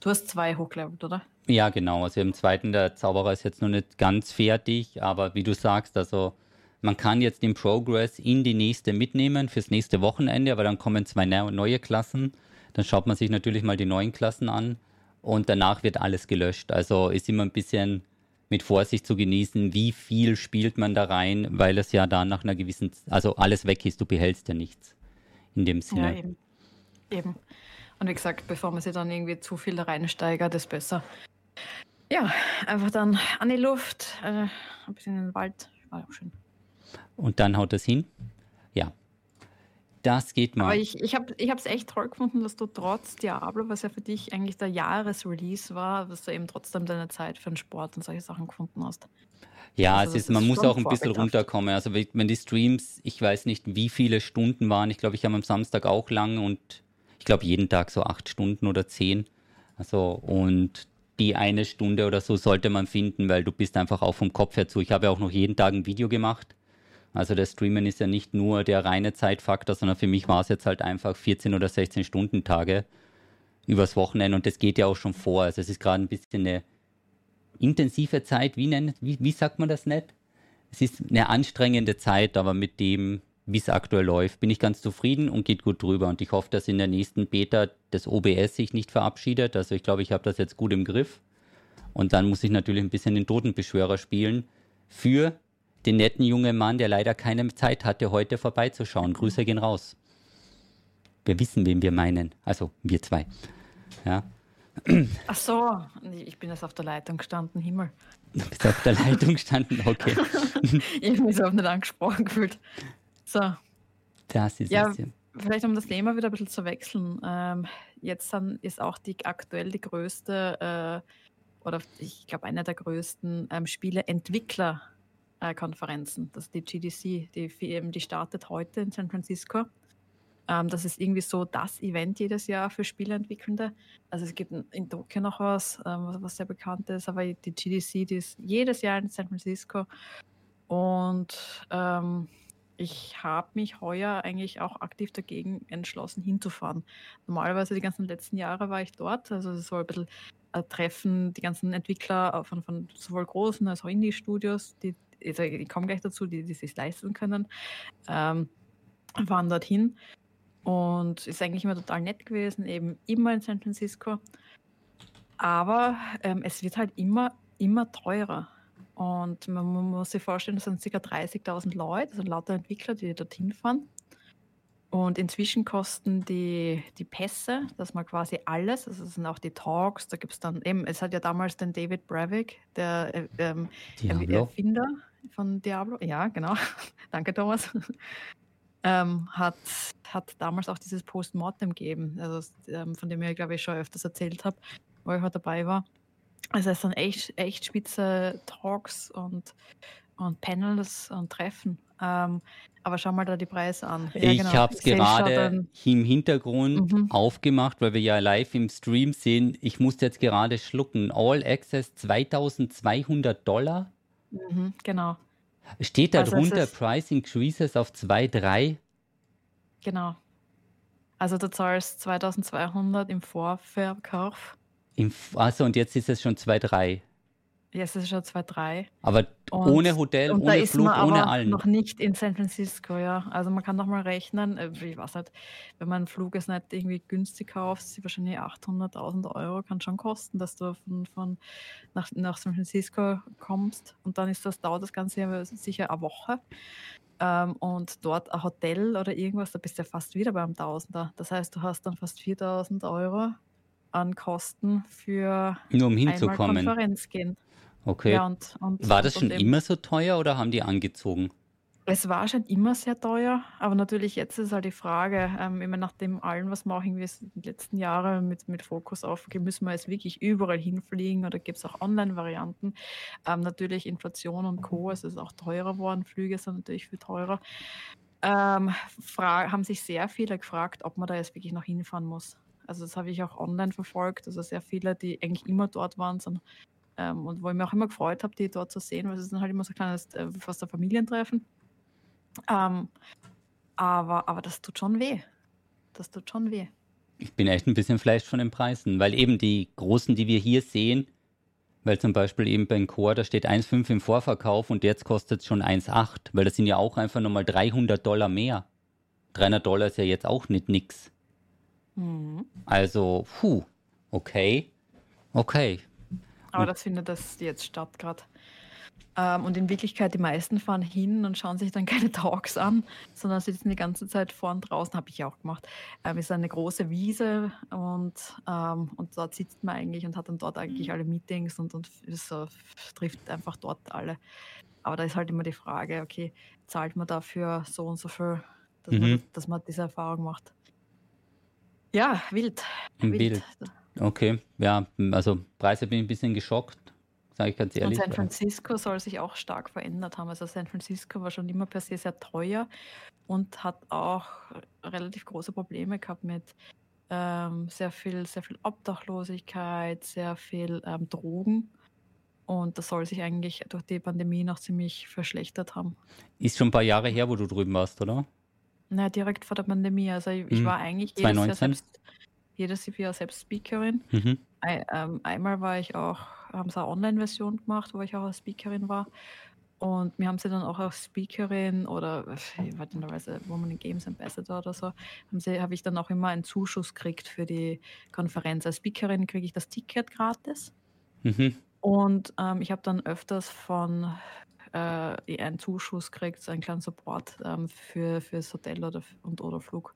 Du hast zwei hochgelevelt, oder? Ja, genau. Also im zweiten, der Zauberer ist jetzt noch nicht ganz fertig, aber wie du sagst, also man kann jetzt den Progress in die nächste mitnehmen fürs nächste Wochenende, aber dann kommen zwei neu- neue Klassen. Dann schaut man sich natürlich mal die neuen Klassen an und danach wird alles gelöscht. Also ist immer ein bisschen mit Vorsicht zu genießen, wie viel spielt man da rein, weil es ja dann nach einer gewissen, also alles weg ist, du behältst ja nichts in dem Ja, Sinne. eben. Eben. Und wie gesagt, bevor man sich dann irgendwie zu viel da reinsteigert, ist besser. Ja, einfach dann an die Luft, äh, ein bisschen in den Wald. War auch schön. Und dann haut es hin. Ja, das geht Aber mal. ich, ich habe es echt toll gefunden, dass du trotz Diablo, was ja für dich eigentlich der Jahresrelease war, dass du eben trotzdem deine Zeit für den Sport und solche Sachen gefunden hast. Ja, Also es das ist, man ist muss auch ein bisschen runterkommen. Also wenn wenn die Streams, ich weiß nicht, wie viele Stunden waren. Ich glaube, ich habe am Samstag auch lang und ich glaube jeden Tag so acht Stunden oder zehn. Also und die eine Stunde oder so sollte man finden, weil du bist einfach auch vom Kopf her zu. Ich habe ja auch noch jeden Tag ein Video gemacht. Also der Streamen ist ja nicht nur der reine Zeitfaktor, sondern für mich war es jetzt halt einfach 14 oder 16 Stunden Tage übers Wochenende und das geht ja auch schon vor. Also es ist gerade ein bisschen eine intensive Zeit, wie, nennt, wie, wie sagt man das nicht? Es ist eine anstrengende Zeit, aber mit dem, wie es aktuell läuft, bin ich ganz zufrieden und geht gut drüber. Und ich hoffe, dass in der nächsten Beta das OBS sich nicht verabschiedet. Also ich glaube, ich habe das jetzt gut im Griff. Und dann muss ich natürlich ein bisschen den Totenbeschwörer spielen für den netten jungen Mann, der leider keine Zeit hatte, heute vorbeizuschauen. Grüße gehen raus. Wir wissen, wen wir meinen. Also wir zwei. Ja. Ach so, ich bin jetzt auf der Leitung gestanden, Himmel. Du bist auf der Leitung gestanden. Okay. <laughs> Ich habe mich so nicht angesprochen gefühlt. So, Das ist Ja, es. Ja. Vielleicht um das Thema wieder ein bisschen zu wechseln. Ähm, jetzt dann ist auch die aktuell die größte äh, oder ich glaube eine der größten ähm, Spieleentwickler-Konferenzen. das ist die GDC, die, die startet heute in San Francisco. Ähm, das ist irgendwie so das Event jedes Jahr für Spieleentwickelnde. Also es gibt in- in Tokio noch was, ähm, was, was sehr bekannt ist, aber die GDC, die ist jedes Jahr in San Francisco. Und ähm, ich habe mich heuer eigentlich auch aktiv dagegen entschlossen, hinzufahren. Normalerweise die ganzen letzten Jahre war ich dort. Also es soll ein bisschen äh, treffen, die ganzen Entwickler äh, von, von sowohl großen als auch Indie-Studios, die, also ich komme gleich dazu, die, die sich leisten können, ähm, waren dorthin. Und ist eigentlich immer total nett gewesen, eben immer in San Francisco. Aber ähm, es wird halt immer, immer teurer. Und man, man muss sich vorstellen, das sind ca. 30.000 Leute, also lauter Entwickler, die dorthin fahren. Und inzwischen kosten die, die Pässe, dass man quasi alles, also das sind auch die Talks, da gibt es dann eben, es hat ja damals den David Bravik, der äh, ähm. Erfinder von Diablo, ja, genau, <laughs> danke Thomas, ähm, hat, hat damals auch dieses Postmortem gegeben, also, ähm, von dem ich glaube ich schon öfters erzählt habe, wo ich auch dabei war. Also es sind echt, echt spitze Talks und, und Panels und Treffen. Ähm, aber schau mal da die Preise an. Ja, ich genau. habe es gerade im Hintergrund Mhm. aufgemacht, weil wir ja live im Stream sehen. Ich musste jetzt gerade schlucken. All Access 2200 Dollar. Mhm, genau, Steht da Also drunter Price Increases auf 2,3? genau. Also du zahlst 2200 im Vorverkauf. Im Also und jetzt ist es schon 2,3. Ja, es ist schon 2,3. Aber Und, ohne Hotel, und ohne Flug, ohne aber allen. noch nicht in San Francisco, ja. Also man kann noch mal rechnen, äh, ich weiß nicht, wenn man einen Flug jetzt nicht irgendwie günstig kauft, ist wahrscheinlich 800.000 Euro, kann schon kosten, dass du von, von nach, nach San Francisco kommst. Und dann ist das, dauert das Ganze sicher eine Woche. Ähm, und dort ein Hotel oder irgendwas, da bist du ja fast wieder beim Tausender. Das heißt, du hast dann fast 4.000 Euro an Kosten für Nur um einmal hinzukommen. Konferenz gehen. Okay. Ja, und, und, War das schon immer so teuer oder haben die angezogen? es war schon immer sehr teuer, aber natürlich jetzt ist halt die Frage, ähm, immer nach dem allen, was wir auch irgendwie s- die letzten Jahre mit, mit Fokus auf, okay, müssen wir jetzt wirklich überall hinfliegen oder gibt es auch Online-Varianten? Ähm, natürlich Inflation und Co., es ist auch teurer geworden, Flüge sind natürlich viel teurer. Ähm, haben sich sehr viele gefragt, ob man da jetzt wirklich noch hinfahren muss. Also das habe ich auch online verfolgt, also sehr viele, die eigentlich immer dort waren, sind ähm, und wo ich mich auch immer gefreut habe, die dort zu sehen, weil es ist dann halt immer so ein kleines, äh, fast ein Familientreffen. Ähm, aber, aber das tut schon weh. Das tut schon weh. Ich bin echt ein bisschen fleisch von den Preisen, weil eben die großen, die wir hier sehen, weil zum Beispiel eben beim Core, da steht 1,5 im Vorverkauf und jetzt kostet es schon 1,8, weil das sind ja auch einfach nochmal 300 Dollar mehr. 300 Dollar ist ja jetzt auch nicht nix. Mhm. Also, puh, okay, okay. Aber Und das findet das jetzt statt gerade. Ähm, und in Wirklichkeit, die meisten fahren hin und schauen sich dann <laughs> keine Talks an, sondern sitzen die ganze Zeit vorn draußen, habe ich auch gemacht. Ähm, ist eine große Wiese und, ähm, und dort sitzt man eigentlich und hat dann dort eigentlich alle Meetings und, und so, trifft einfach dort alle. Aber da ist halt immer die Frage, okay, zahlt man dafür so und so viel, dass, man, mhm, das, dass man diese Erfahrung macht? Ja, wild, wild. Bild. Okay, ja, also Preise bin ich ein bisschen geschockt, sage ich ganz Und ehrlich. San weil- Francisco soll sich auch stark verändert haben. Also San Francisco war schon immer per se sehr teuer und hat auch relativ große Probleme gehabt mit ähm, sehr viel, sehr viel Obdachlosigkeit, sehr viel ähm, Drogen. Und das soll sich eigentlich durch die Pandemie noch ziemlich verschlechtert haben. Ist schon ein paar Jahre her, wo du drüben warst, oder? Na, direkt vor der Pandemie. Also ich, ich Hm, war eigentlich jedes Jahr 2019? selbst, jedes Jahr selbst Speakerin. Mhm. Ei, ähm, einmal war ich auch, haben sie eine Online-Version gemacht, wo ich auch als Speakerin war. Und mir haben sie dann auch als Speakerin oder äh, wartenderweise Woman in Games Ambassador oder so, haben sie, habe ich dann auch immer einen Zuschuss gekriegt für die Konferenz. Als Speakerin kriege ich das Ticket gratis. Mhm. Und ähm, ich habe dann öfters von äh, einen Zuschuss gekriegt, so einen kleinen Support ähm, für fürs Hotel oder und oder Flug.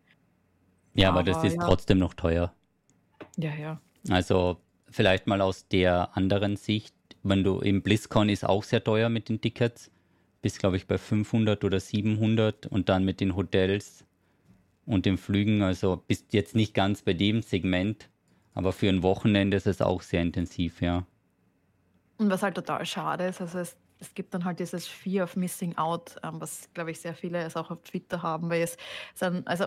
Ja, aber das Aber ist ja, trotzdem noch teuer. ja, ja. Also vielleicht mal aus der anderen Sicht, wenn du im BlizzCon ist auch sehr teuer mit den Tickets, bist glaube ich bei 500 oder 700 und dann mit den Hotels und den Flügen, also bist jetzt nicht ganz bei dem Segment, aber für ein Wochenende ist es auch sehr intensiv, ja. Und was halt total schade ist, also es, es gibt dann halt dieses Fear of Missing Out, ähm, was, glaube ich, sehr viele es auch auf Twitter haben, weil es dann, also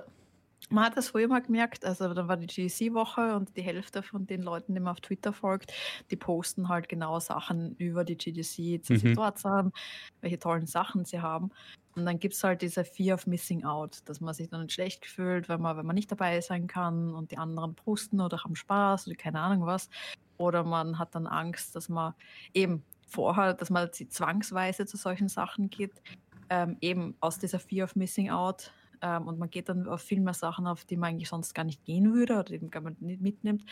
man hat das früher mal gemerkt, also dann war die GDC-Woche und die Hälfte von den Leuten, die man auf Twitter folgt, die posten halt genau Sachen über die GDC, dass sie Mhm. dort sind, welche tollen Sachen sie haben. Und dann gibt es halt diese Fear of Missing Out, dass man sich dann schlecht fühlt, wenn man, wenn man nicht dabei sein kann und die anderen posten oder haben Spaß oder keine Ahnung was. Oder man hat dann Angst, dass man eben vorher, dass man zwangsweise zu solchen Sachen geht, ähm, eben aus dieser Fear of Missing Out. Ähm, und man geht dann auf viel mehr Sachen, auf die man eigentlich sonst gar nicht gehen würde oder die man nicht mitnimmt.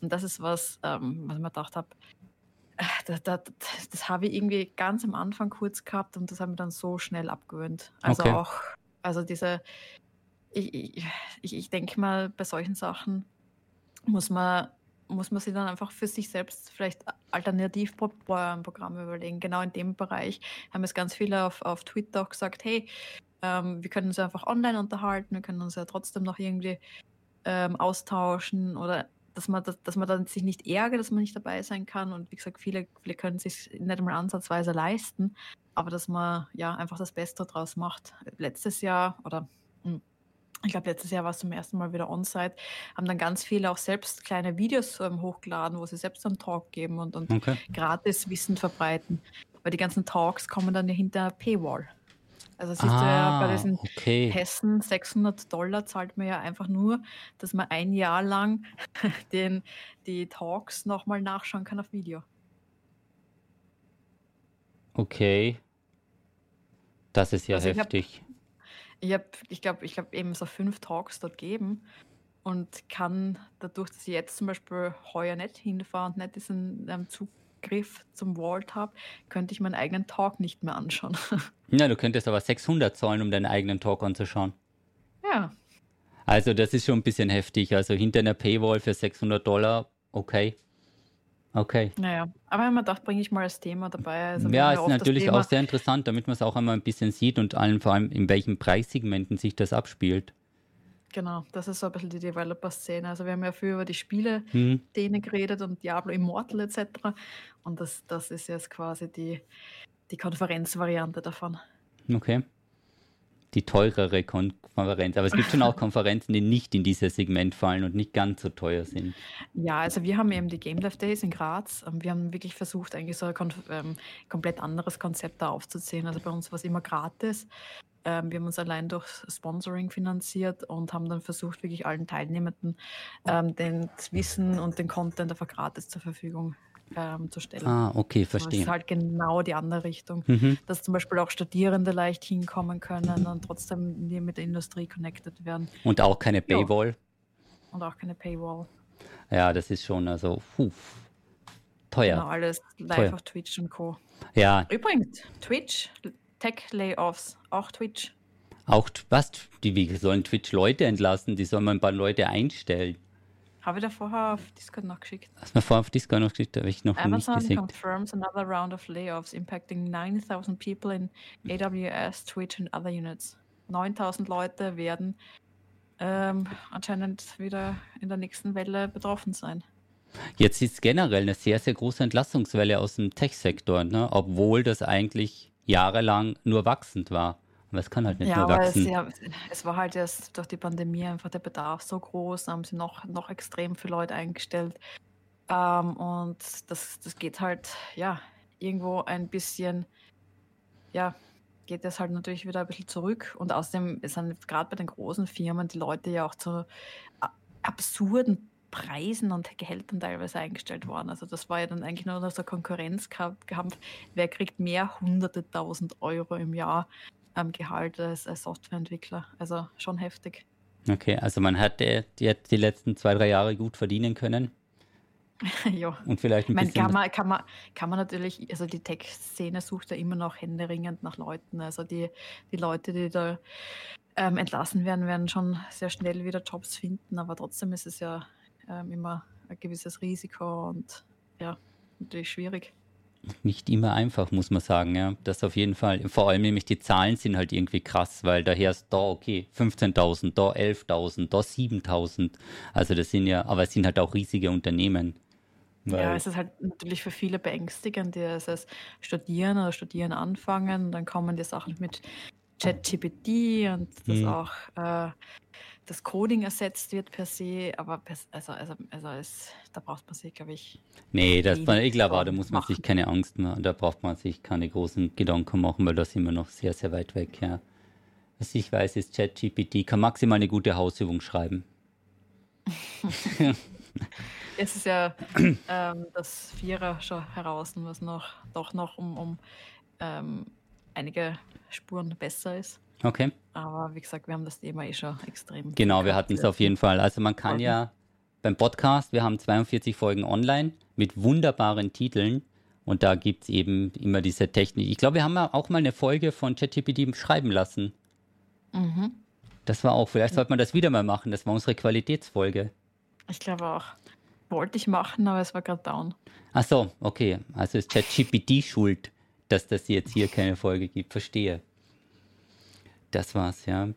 Und das ist was, ähm, was ich mir gedacht habe, das, das, das habe ich irgendwie ganz am Anfang kurz gehabt und das habe ich dann so schnell abgewöhnt. Also Okay. auch, also diese, ich, ich, ich denke mal, bei solchen Sachen muss man, muss man sich dann einfach für sich selbst vielleicht Alternativprogramme überlegen. Genau in dem Bereich haben es ganz viele auf, auf Twitter auch gesagt, hey, ähm, wir können uns einfach online unterhalten, wir können uns ja trotzdem noch irgendwie ähm, austauschen oder dass man, dass, dass man dann sich nicht ärgert, dass man nicht dabei sein kann. Und wie gesagt, viele, viele können sich nicht mal ansatzweise leisten, aber dass man ja einfach das Beste daraus macht. Letztes Jahr oder ich glaube, letztes Jahr war es zum ersten Mal wieder on-site, haben dann ganz viele auch selbst kleine Videos ähm, hochgeladen, wo sie selbst einen Talk geben und, und Okay. gratis Wissen verbreiten. Weil die ganzen Talks kommen dann ja hinter einer Paywall. Also siehst du ja bei Ah, diesen okay. Pässen 600 Dollar zahlt man ja einfach nur, dass man ein Jahr lang <laughs> den, die Talks nochmal nachschauen kann auf Video. Okay. Das ist ja Also heftig. Ich habe, ich glaube, ich glaube eben so fünf Talks dort geben und kann dadurch, dass ich jetzt zum Beispiel heuer nicht hinfahre und nicht diesen ähm, Zugriff zum Vault habe, könnte ich meinen eigenen Talk nicht mehr anschauen. <laughs> Ja, du könntest aber 600 zahlen, um deinen eigenen Talk anzuschauen. Ja, Also das ist schon ein bisschen heftig. Also hinter einer Paywall für 600 Dollar, okay. Okay. naja. Aber ich mir gedacht, bringe ich mal das Thema dabei. Also Ja, ist natürlich auch sehr interessant, damit man es auch einmal ein bisschen sieht und allen vor allem in welchen Preissegmenten sich das abspielt. genau, das ist so ein bisschen die Developer-Szene. Also wir haben ja viel über die Spiele Hm. Szene geredet und Diablo Immortal etc. Und das, das ist jetzt quasi die, die Konferenzvariante davon. Okay. Die teurere Konferenz. Aber es gibt schon auch <laughs> Konferenzen, die nicht in dieses Segment fallen und nicht ganz so teuer sind. Ja, also wir haben eben die Game Dev Days in Graz. Ähm, Wir haben wirklich versucht, eigentlich so ein ähm, komplett anderes Konzept da aufzuziehen. Also bei uns war es immer gratis. Ähm, wir haben uns allein durch Sponsoring finanziert und haben dann versucht, wirklich allen Teilnehmenden ähm, den das Wissen und den Content einfach gratis zur Verfügung ähm, zu stellen. Ah, okay, So, es ist verstehe. halt genau die andere Richtung, Mhm. dass zum Beispiel auch Studierende leicht hinkommen können und trotzdem mit der Industrie connected werden Und auch keine Ja. Paywall. und auch keine Paywall. Ja, das ist schon also puh, teuer. Genau, alles live Teuer. auf Twitch und Co. Ja, Übrigens, Twitch, Tech-Layoffs, auch Twitch. auch was? Die wie sollen Twitch Leute entlassen, die sollen mal ein paar Leute einstellen. Habe ich da vorher auf Discord nachgeschickt. Hast du mir vorher auf Discord noch geschickt, habe ich noch nicht Amazon gesehen. confirms another round of layoffs impacting 9,000 people in AWS, Twitch and other units. 9000 Leute werden ähm, anscheinend wieder in der nächsten Welle betroffen sein. Jetzt ist generell eine sehr, sehr große Entlassungswelle aus dem Tech-Sektor, ne? obwohl das eigentlich jahrelang nur wachsend war. Aber es kann halt nicht Ja, es, wachsen. ja, es war halt erst durch die Pandemie einfach der Bedarf so groß, da haben sie noch, noch extrem viele Leute eingestellt. Ähm, und das, das geht halt, ja, irgendwo ein bisschen, ja, geht das halt natürlich wieder ein bisschen zurück. Und außerdem sind gerade bei den großen Firmen die Leute ja auch zu absurden Preisen und Gehältern teilweise eingestellt worden. Also das war ja dann eigentlich nur noch so Konkurrenzkampf. Wer kriegt mehr hunderte tausend Euro im Jahr am Gehalt als, als Softwareentwickler? Also schon heftig. Okay, also man hat jetzt die letzten zwei, drei Jahre gut verdienen können <laughs> ja. und vielleicht Ich ein meine, bisschen. kann man, kann, man, kann man natürlich, also die Tech-Szene sucht ja immer noch händeringend nach Leuten. Also die, die Leute, die da ähm, entlassen werden, werden schon sehr schnell wieder Jobs finden, aber trotzdem ist es ja ähm, immer ein gewisses Risiko und ja, natürlich schwierig. Nicht immer einfach, muss man sagen, ja. Das auf jeden Fall. Vor allem nämlich die Zahlen sind halt irgendwie krass, weil daher ist da, okay, 15.000, da 11.000, da 7.000. Also das sind ja, aber es sind halt auch riesige Unternehmen. Ja, es ist halt natürlich für viele beängstigend, die es als studieren oder studieren anfangen. Und dann kommen die Sachen mit ChatGPT und dass Hm. auch äh, das Coding ersetzt wird per se. Aber pers also, also, also es, da braucht man sich, glaube ich, nee, das war, ich glaube, da muss man sich machen. keine Angst machen, da braucht man sich keine großen Gedanken machen, weil da sind wir noch sehr, sehr weit weg, ja. Was ich weiß, ist ChatGPT, kann maximal eine gute Hausübung schreiben. <laughs> Es ist ja <clears throat> ähm, das Vierer schon heraus, was noch doch noch um, um ähm, einige Spuren besser ist. Okay. Aber wie gesagt, wir haben das Thema eh schon extrem Genau, wir hatten es auf jeden Fall. Also man kann Folgen. ja beim Podcast, wir haben 42 Folgen online mit wunderbaren Titeln und da gibt es eben immer diese Technik. Ich glaube, wir haben ja auch mal eine Folge von ChatGPT schreiben lassen. Mhm. Das war auch, vielleicht sollte man das wieder mal machen. Das war unsere Qualitätsfolge. Ich glaube auch. Wollte ich machen, aber es war gerade down. Ach so, okay. Also ist ChatGPT schuld, dass das jetzt hier keine Folge gibt. Verstehe. Das war's, ja.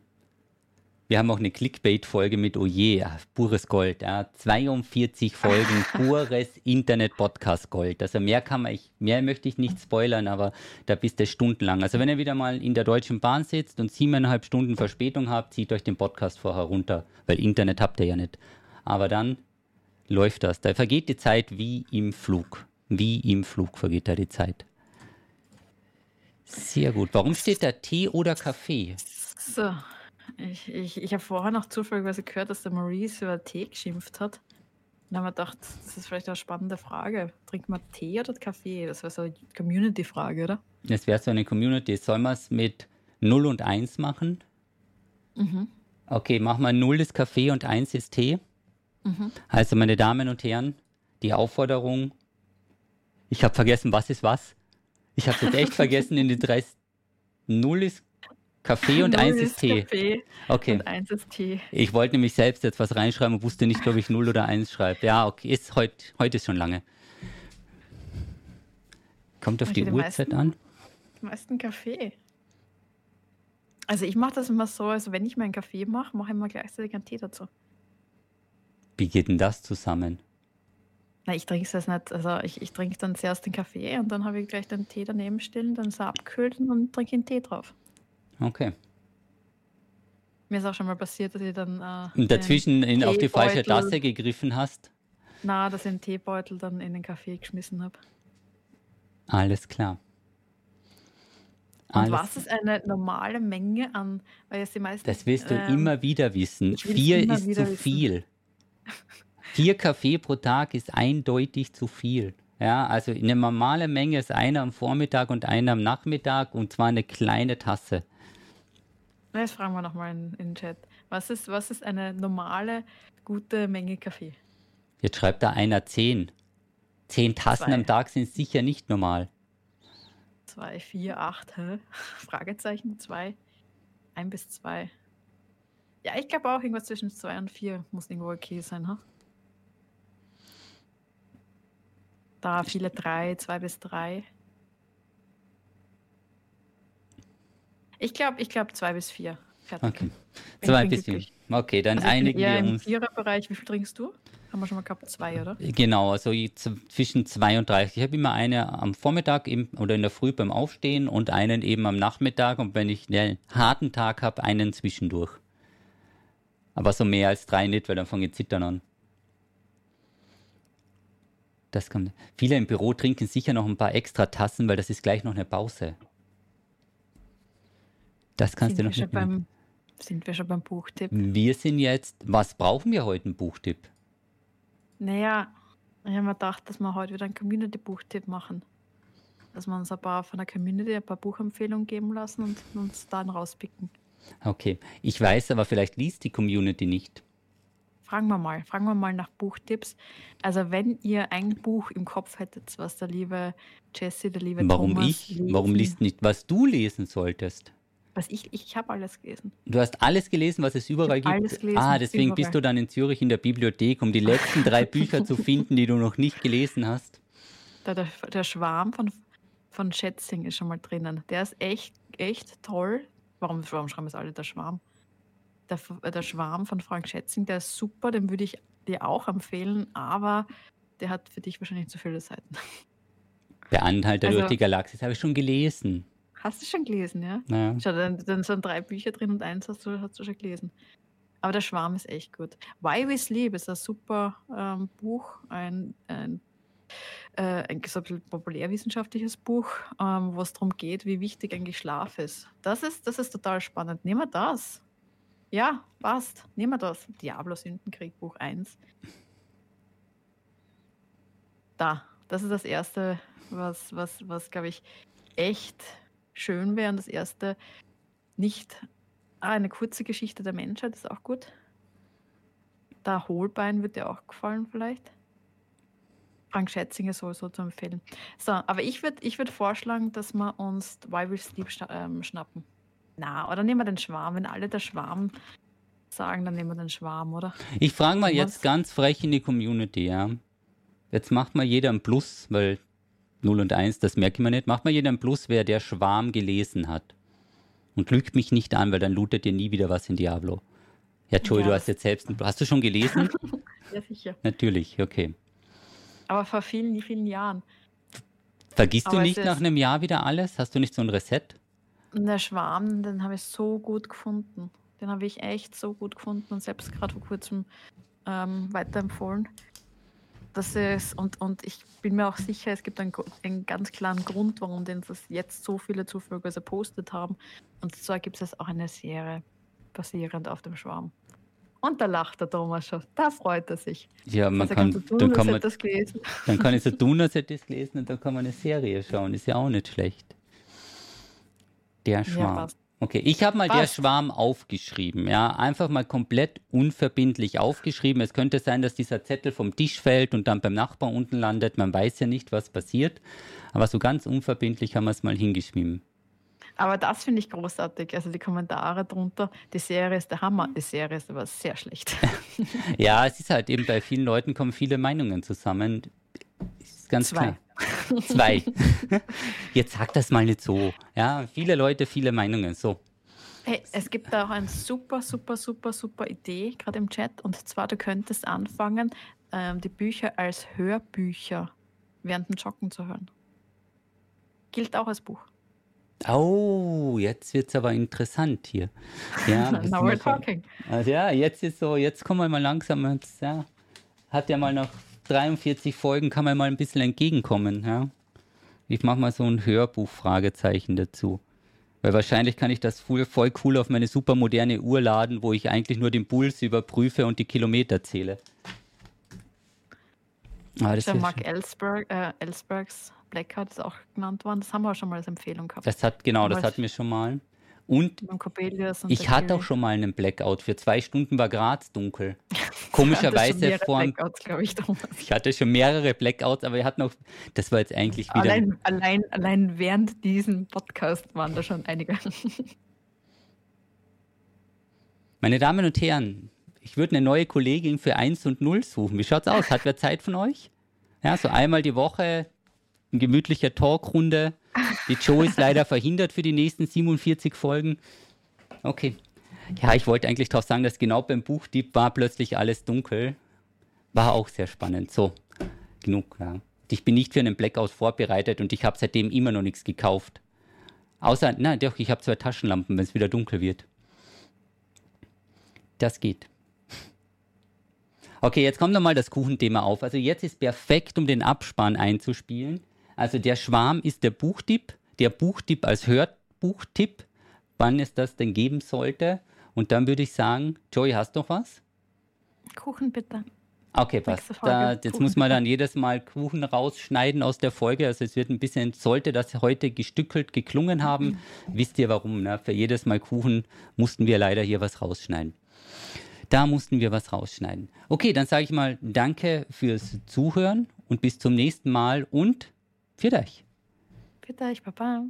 Wir haben auch eine Clickbait-Folge mit Oje, ja, pures Gold. Ja. 42 Folgen, <laughs> pures Internet-Podcast-Gold. Also mehr kann man, ich, mehr möchte ich nicht spoilern, aber da bist du stundenlang. Also wenn ihr wieder mal in der Deutschen Bahn sitzt und siebeneinhalb Stunden Verspätung habt, zieht euch den Podcast vorher runter, weil Internet habt ihr ja nicht. Aber dann läuft das. Da vergeht die Zeit wie im Flug. Wie im Flug vergeht da die Zeit. Sehr gut. Warum steht da Tee oder Kaffee? So, ich, ich, ich habe vorher noch zufälligerweise gehört, dass der Maurice über Tee geschimpft hat. Und dann haben wir gedacht, das ist vielleicht eine spannende Frage. Trinkt man Tee oder Kaffee? Das war so eine Community-Frage, oder? Das wäre so eine Community. Sollen wir es mit 0 und 1 machen? Mhm. Okay, machen wir 0 ist Kaffee und 1 ist Tee. Also, meine Damen und Herren, die Aufforderung. Ich habe vergessen, was ist was. Ich habe jetzt echt vergessen in den drei. 0 ist Kaffee und 1 <laughs> Null ist Tee. Kaffee Okay. und eins ist Tee. Ich wollte nämlich selbst jetzt was reinschreiben und wusste nicht, ob ich 0 oder 1 schreibe. Ja, okay, ist heute, heute ist schon lange. Kommt auf die die Uhrzeit meisten- an. Die meisten Kaffee. Also ich mache das immer so, also wenn ich meinen Kaffee mache, mache ich immer gleichzeitig einen Tee dazu. Wie geht denn das zusammen? Na, ich trinke es jetzt nicht. Also ich, ich trinke dann zuerst den Kaffee und dann habe ich gleich den Tee daneben stehen, dann ist er abgekühlt und dann trinke ich einen Tee drauf. Okay. Mir ist auch schon mal passiert, dass ich dann äh, Und dazwischen in, auf die falsche Tasse gegriffen hast? Den, na, dass ich den Teebeutel dann in den Kaffee geschmissen habe. Alles klar. Und Alles, was ist eine normale Menge an, weil jetzt die meisten. das willst du ähm, immer wieder wissen. Vier ist zu wissen. viel. <laughs> Vier Kaffee pro Tag ist eindeutig zu viel. Ja, also eine normale Menge ist einer am Vormittag und einer am Nachmittag und zwar eine kleine Tasse. Jetzt fragen wir nochmal in, in den Chat. Was ist, was ist eine normale, gute Menge Kaffee? Jetzt schreibt da einer zehn. Zehn Tassen Zwei. am Tag sind sicher nicht normal. Zwei, vier, acht, hä? <laughs> Fragezeichen, zwei. Ein bis zwei. Ja, ich glaube auch irgendwas zwischen zwei und vier muss irgendwo okay sein, ha? Da viele drei, zwei bis drei. Ich glaube, ich glaube zwei bis vier. Fertig. Okay. Zwei bis vier. Okay, dann Also einigen wir im uns. Viererbereich. Wie viel trinkst du? Haben wir schon mal gehabt, zwei, oder? Genau, also zwischen zwei und drei. Ich habe immer eine am Vormittag im, oder in der Früh beim Aufstehen und einen eben am Nachmittag und wenn ich einen harten Tag habe, einen zwischendurch. Aber so mehr als drei nicht, weil dann fange ich zittern an. Das kommt. Viele im Büro trinken sicher noch ein paar extra Tassen, weil das ist gleich noch eine Pause. Das kannst sind, du wir noch mehr. beim, sind wir schon beim Buchtipp? Wir sind jetzt, was brauchen wir heute? Ein Buchtipp? Naja, ich habe mir gedacht, dass wir heute wieder einen Community-Buchtipp machen. Dass wir uns ein paar von der Community ein paar Buchempfehlungen geben lassen und uns dann rauspicken. Okay. Ich weiß aber, vielleicht liest die Community nicht. Fragen wir mal, fragen wir mal nach Buchtipps. Also wenn ihr ein Buch im Kopf hättet, was der liebe Jesse, der liebe Warum Thomas ich? Warum lesen- liest nicht, was du lesen solltest? Was ich, ich habe alles gelesen. Du hast alles gelesen, was es überall gibt. alles gelesen, ah, deswegen bist überall. du dann in Zürich in der Bibliothek, um die letzten drei <laughs> Bücher zu finden, die du noch nicht gelesen hast. Der, der, der Schwarm von, von Schätzing ist schon mal drinnen. Der ist echt, echt toll. Warum, warum schreiben es alle der Schwarm? Der, F- der Schwarm von Frank Schätzing, der ist super, den würde ich dir auch empfehlen, aber der hat für dich wahrscheinlich zu viele Seiten. Der Anhalter Also- durch die Galaxis habe ich schon gelesen. Hast du schon gelesen, ja? Naja. Schau, dann, dann sind drei Bücher drin und eins hast du, hast du schon gelesen. Aber der Schwarm ist echt gut. Why We Sleep ist ein super ähm, Buch, ein, ein, äh, ein so ein populärwissenschaftliches Buch, ähm, wo es darum geht, wie wichtig eigentlich Schlaf ist. Das ist, das ist total spannend. Nehmen wir das. Ja, passt. Nehmen wir das. Diablo Sündenkrieg, Buch 1. Da, das ist das erste, was, was, was glaube ich, echt schön wäre. Und das erste, nicht ah, eine kurze Geschichte der Menschheit, ist auch gut. Da Holbein wird dir auch gefallen, vielleicht. Frank Schätzinger sowieso zu empfehlen. So, aber ich würde ich würd vorschlagen, dass wir uns Why We Sleep ähm, schnappen. Na, oder nehmen wir den Schwarm. Wenn alle der Schwarm sagen, dann nehmen wir den Schwarm, oder? Ich frage mal jetzt ganz frech in die Community, ja. Jetzt macht mal jeder ein Plus, weil 0 und 1, das merke ich mir nicht. Macht mal jeder ein Plus, wer der Schwarm gelesen hat. Und lügt mich nicht an, weil dann lootet ihr nie wieder was in Diablo. Ja, Joey, Ja, du hast jetzt selbst ein Hast du schon gelesen? <laughs> Ja, sicher. Natürlich, okay. Aber vor vielen, vielen Jahren. Vergisst du Aber es nicht nach einem Jahr wieder alles? Hast du nicht so ein Reset? Und der Schwarm, den habe ich so gut gefunden. Den habe ich echt so gut gefunden und selbst gerade vor kurzem ähm, weiterempfohlen. Das ist, und, und ich bin mir auch sicher, es gibt einen, einen ganz klaren Grund, warum denn das jetzt so viele Zufolger gepostet haben. Und zwar gibt es auch eine Serie basierend auf dem Schwarm. Und da lacht der Thomas schon. Da freut er sich. Ja, man Also kann, tun, dann, kann man, das gelesen. dann kann ich so <laughs> tun, als hätte ich es gelesen und dann kann man eine Serie schauen. Ist ja auch nicht schlecht. Der Schwarm. Ja, okay, ich habe mal passt. der Schwarm aufgeschrieben. Ja, einfach mal komplett unverbindlich aufgeschrieben. Es könnte sein, dass dieser Zettel vom Tisch fällt und dann beim Nachbar unten landet. Man weiß ja nicht, was passiert. Aber so ganz unverbindlich haben wir es mal hingeschrieben. Aber das finde ich großartig. Also die Kommentare drunter, die Serie ist der Hammer, die Serie ist aber sehr schlecht. <laughs> ja, es ist halt eben bei vielen Leuten kommen viele Meinungen zusammen. Ist ganz Zwei. klar. Zwei. <laughs> Jetzt sag das mal nicht so. Ja, viele Leute, viele Meinungen. So. Hey, es gibt da auch eine super, super, super, super Idee, gerade im Chat. Und zwar, du könntest anfangen, ähm, die Bücher als Hörbücher während dem Joggen zu hören. Gilt auch als Buch. Oh, jetzt wird es aber interessant hier. Ja, <laughs> Now we're talking. Also ja, jetzt ist so, jetzt kommen wir mal langsam, jetzt, ja, hat ja mal nach 43 Folgen, kann man mal ein bisschen entgegenkommen. Ja. Ich mache mal so ein Hörbuch-Fragezeichen dazu. Weil wahrscheinlich kann ich das voll, voll cool auf meine super moderne Uhr laden, wo ich eigentlich nur den Puls überprüfe und die Kilometer zähle. Ah, das Der Mark Ellsberg, äh, Ellsbergs Blackout ist auch genannt worden. Das haben wir auch schon mal als Empfehlung gehabt. Das hat, genau, das hatten wir schon mal. Und, und ich hatte auch schon mal einen Blackout. Für zwei Stunden war Graz dunkel. <laughs> Komischerweise vor. Ich, ich, hatte schon mehrere Blackouts, aber wir hatten auch. Das war jetzt eigentlich wieder. Allein, allein, allein während diesem Podcast waren da schon einige. Meine Damen und Herren, ich würde eine neue Kollegin für 1 und 0 suchen. Wie schaut's aus? Hat wer Zeit von euch? Ja, so einmal die Woche eine gemütliche Talkrunde. Die Joe ist leider verhindert für die nächsten 47 Folgen. Okay. Ja, ich wollte eigentlich darauf sagen, dass genau beim Buchdieb war plötzlich alles dunkel. War auch sehr spannend. So, genug. Ja. Ich bin nicht für einen Blackout vorbereitet und ich habe seitdem immer noch nichts gekauft. Außer, na doch, ich habe zwei Taschenlampen, wenn es wieder dunkel wird. Das geht. Okay, jetzt kommt nochmal das Kuchenthema auf. Also jetzt ist perfekt, um den Abspann einzuspielen. Also der Schwarm ist der Buchtipp, der Buchtipp als Hörbuchtipp, wann es das denn geben sollte. Und dann würde ich sagen, Joy, hast du noch was? Kuchen bitte. Okay, passt. Da, jetzt Kuchen muss man dann jedes Mal Kuchen rausschneiden aus der Folge. Also es wird ein bisschen, sollte das heute gestückelt geklungen haben, mhm. <laughs> wisst ihr warum. Ne? Für jedes Mal Kuchen mussten wir leider hier was rausschneiden. Da mussten wir was rausschneiden. Okay, dann sage ich mal danke fürs Zuhören und bis zum nächsten Mal und für dich. Für dich, Papa.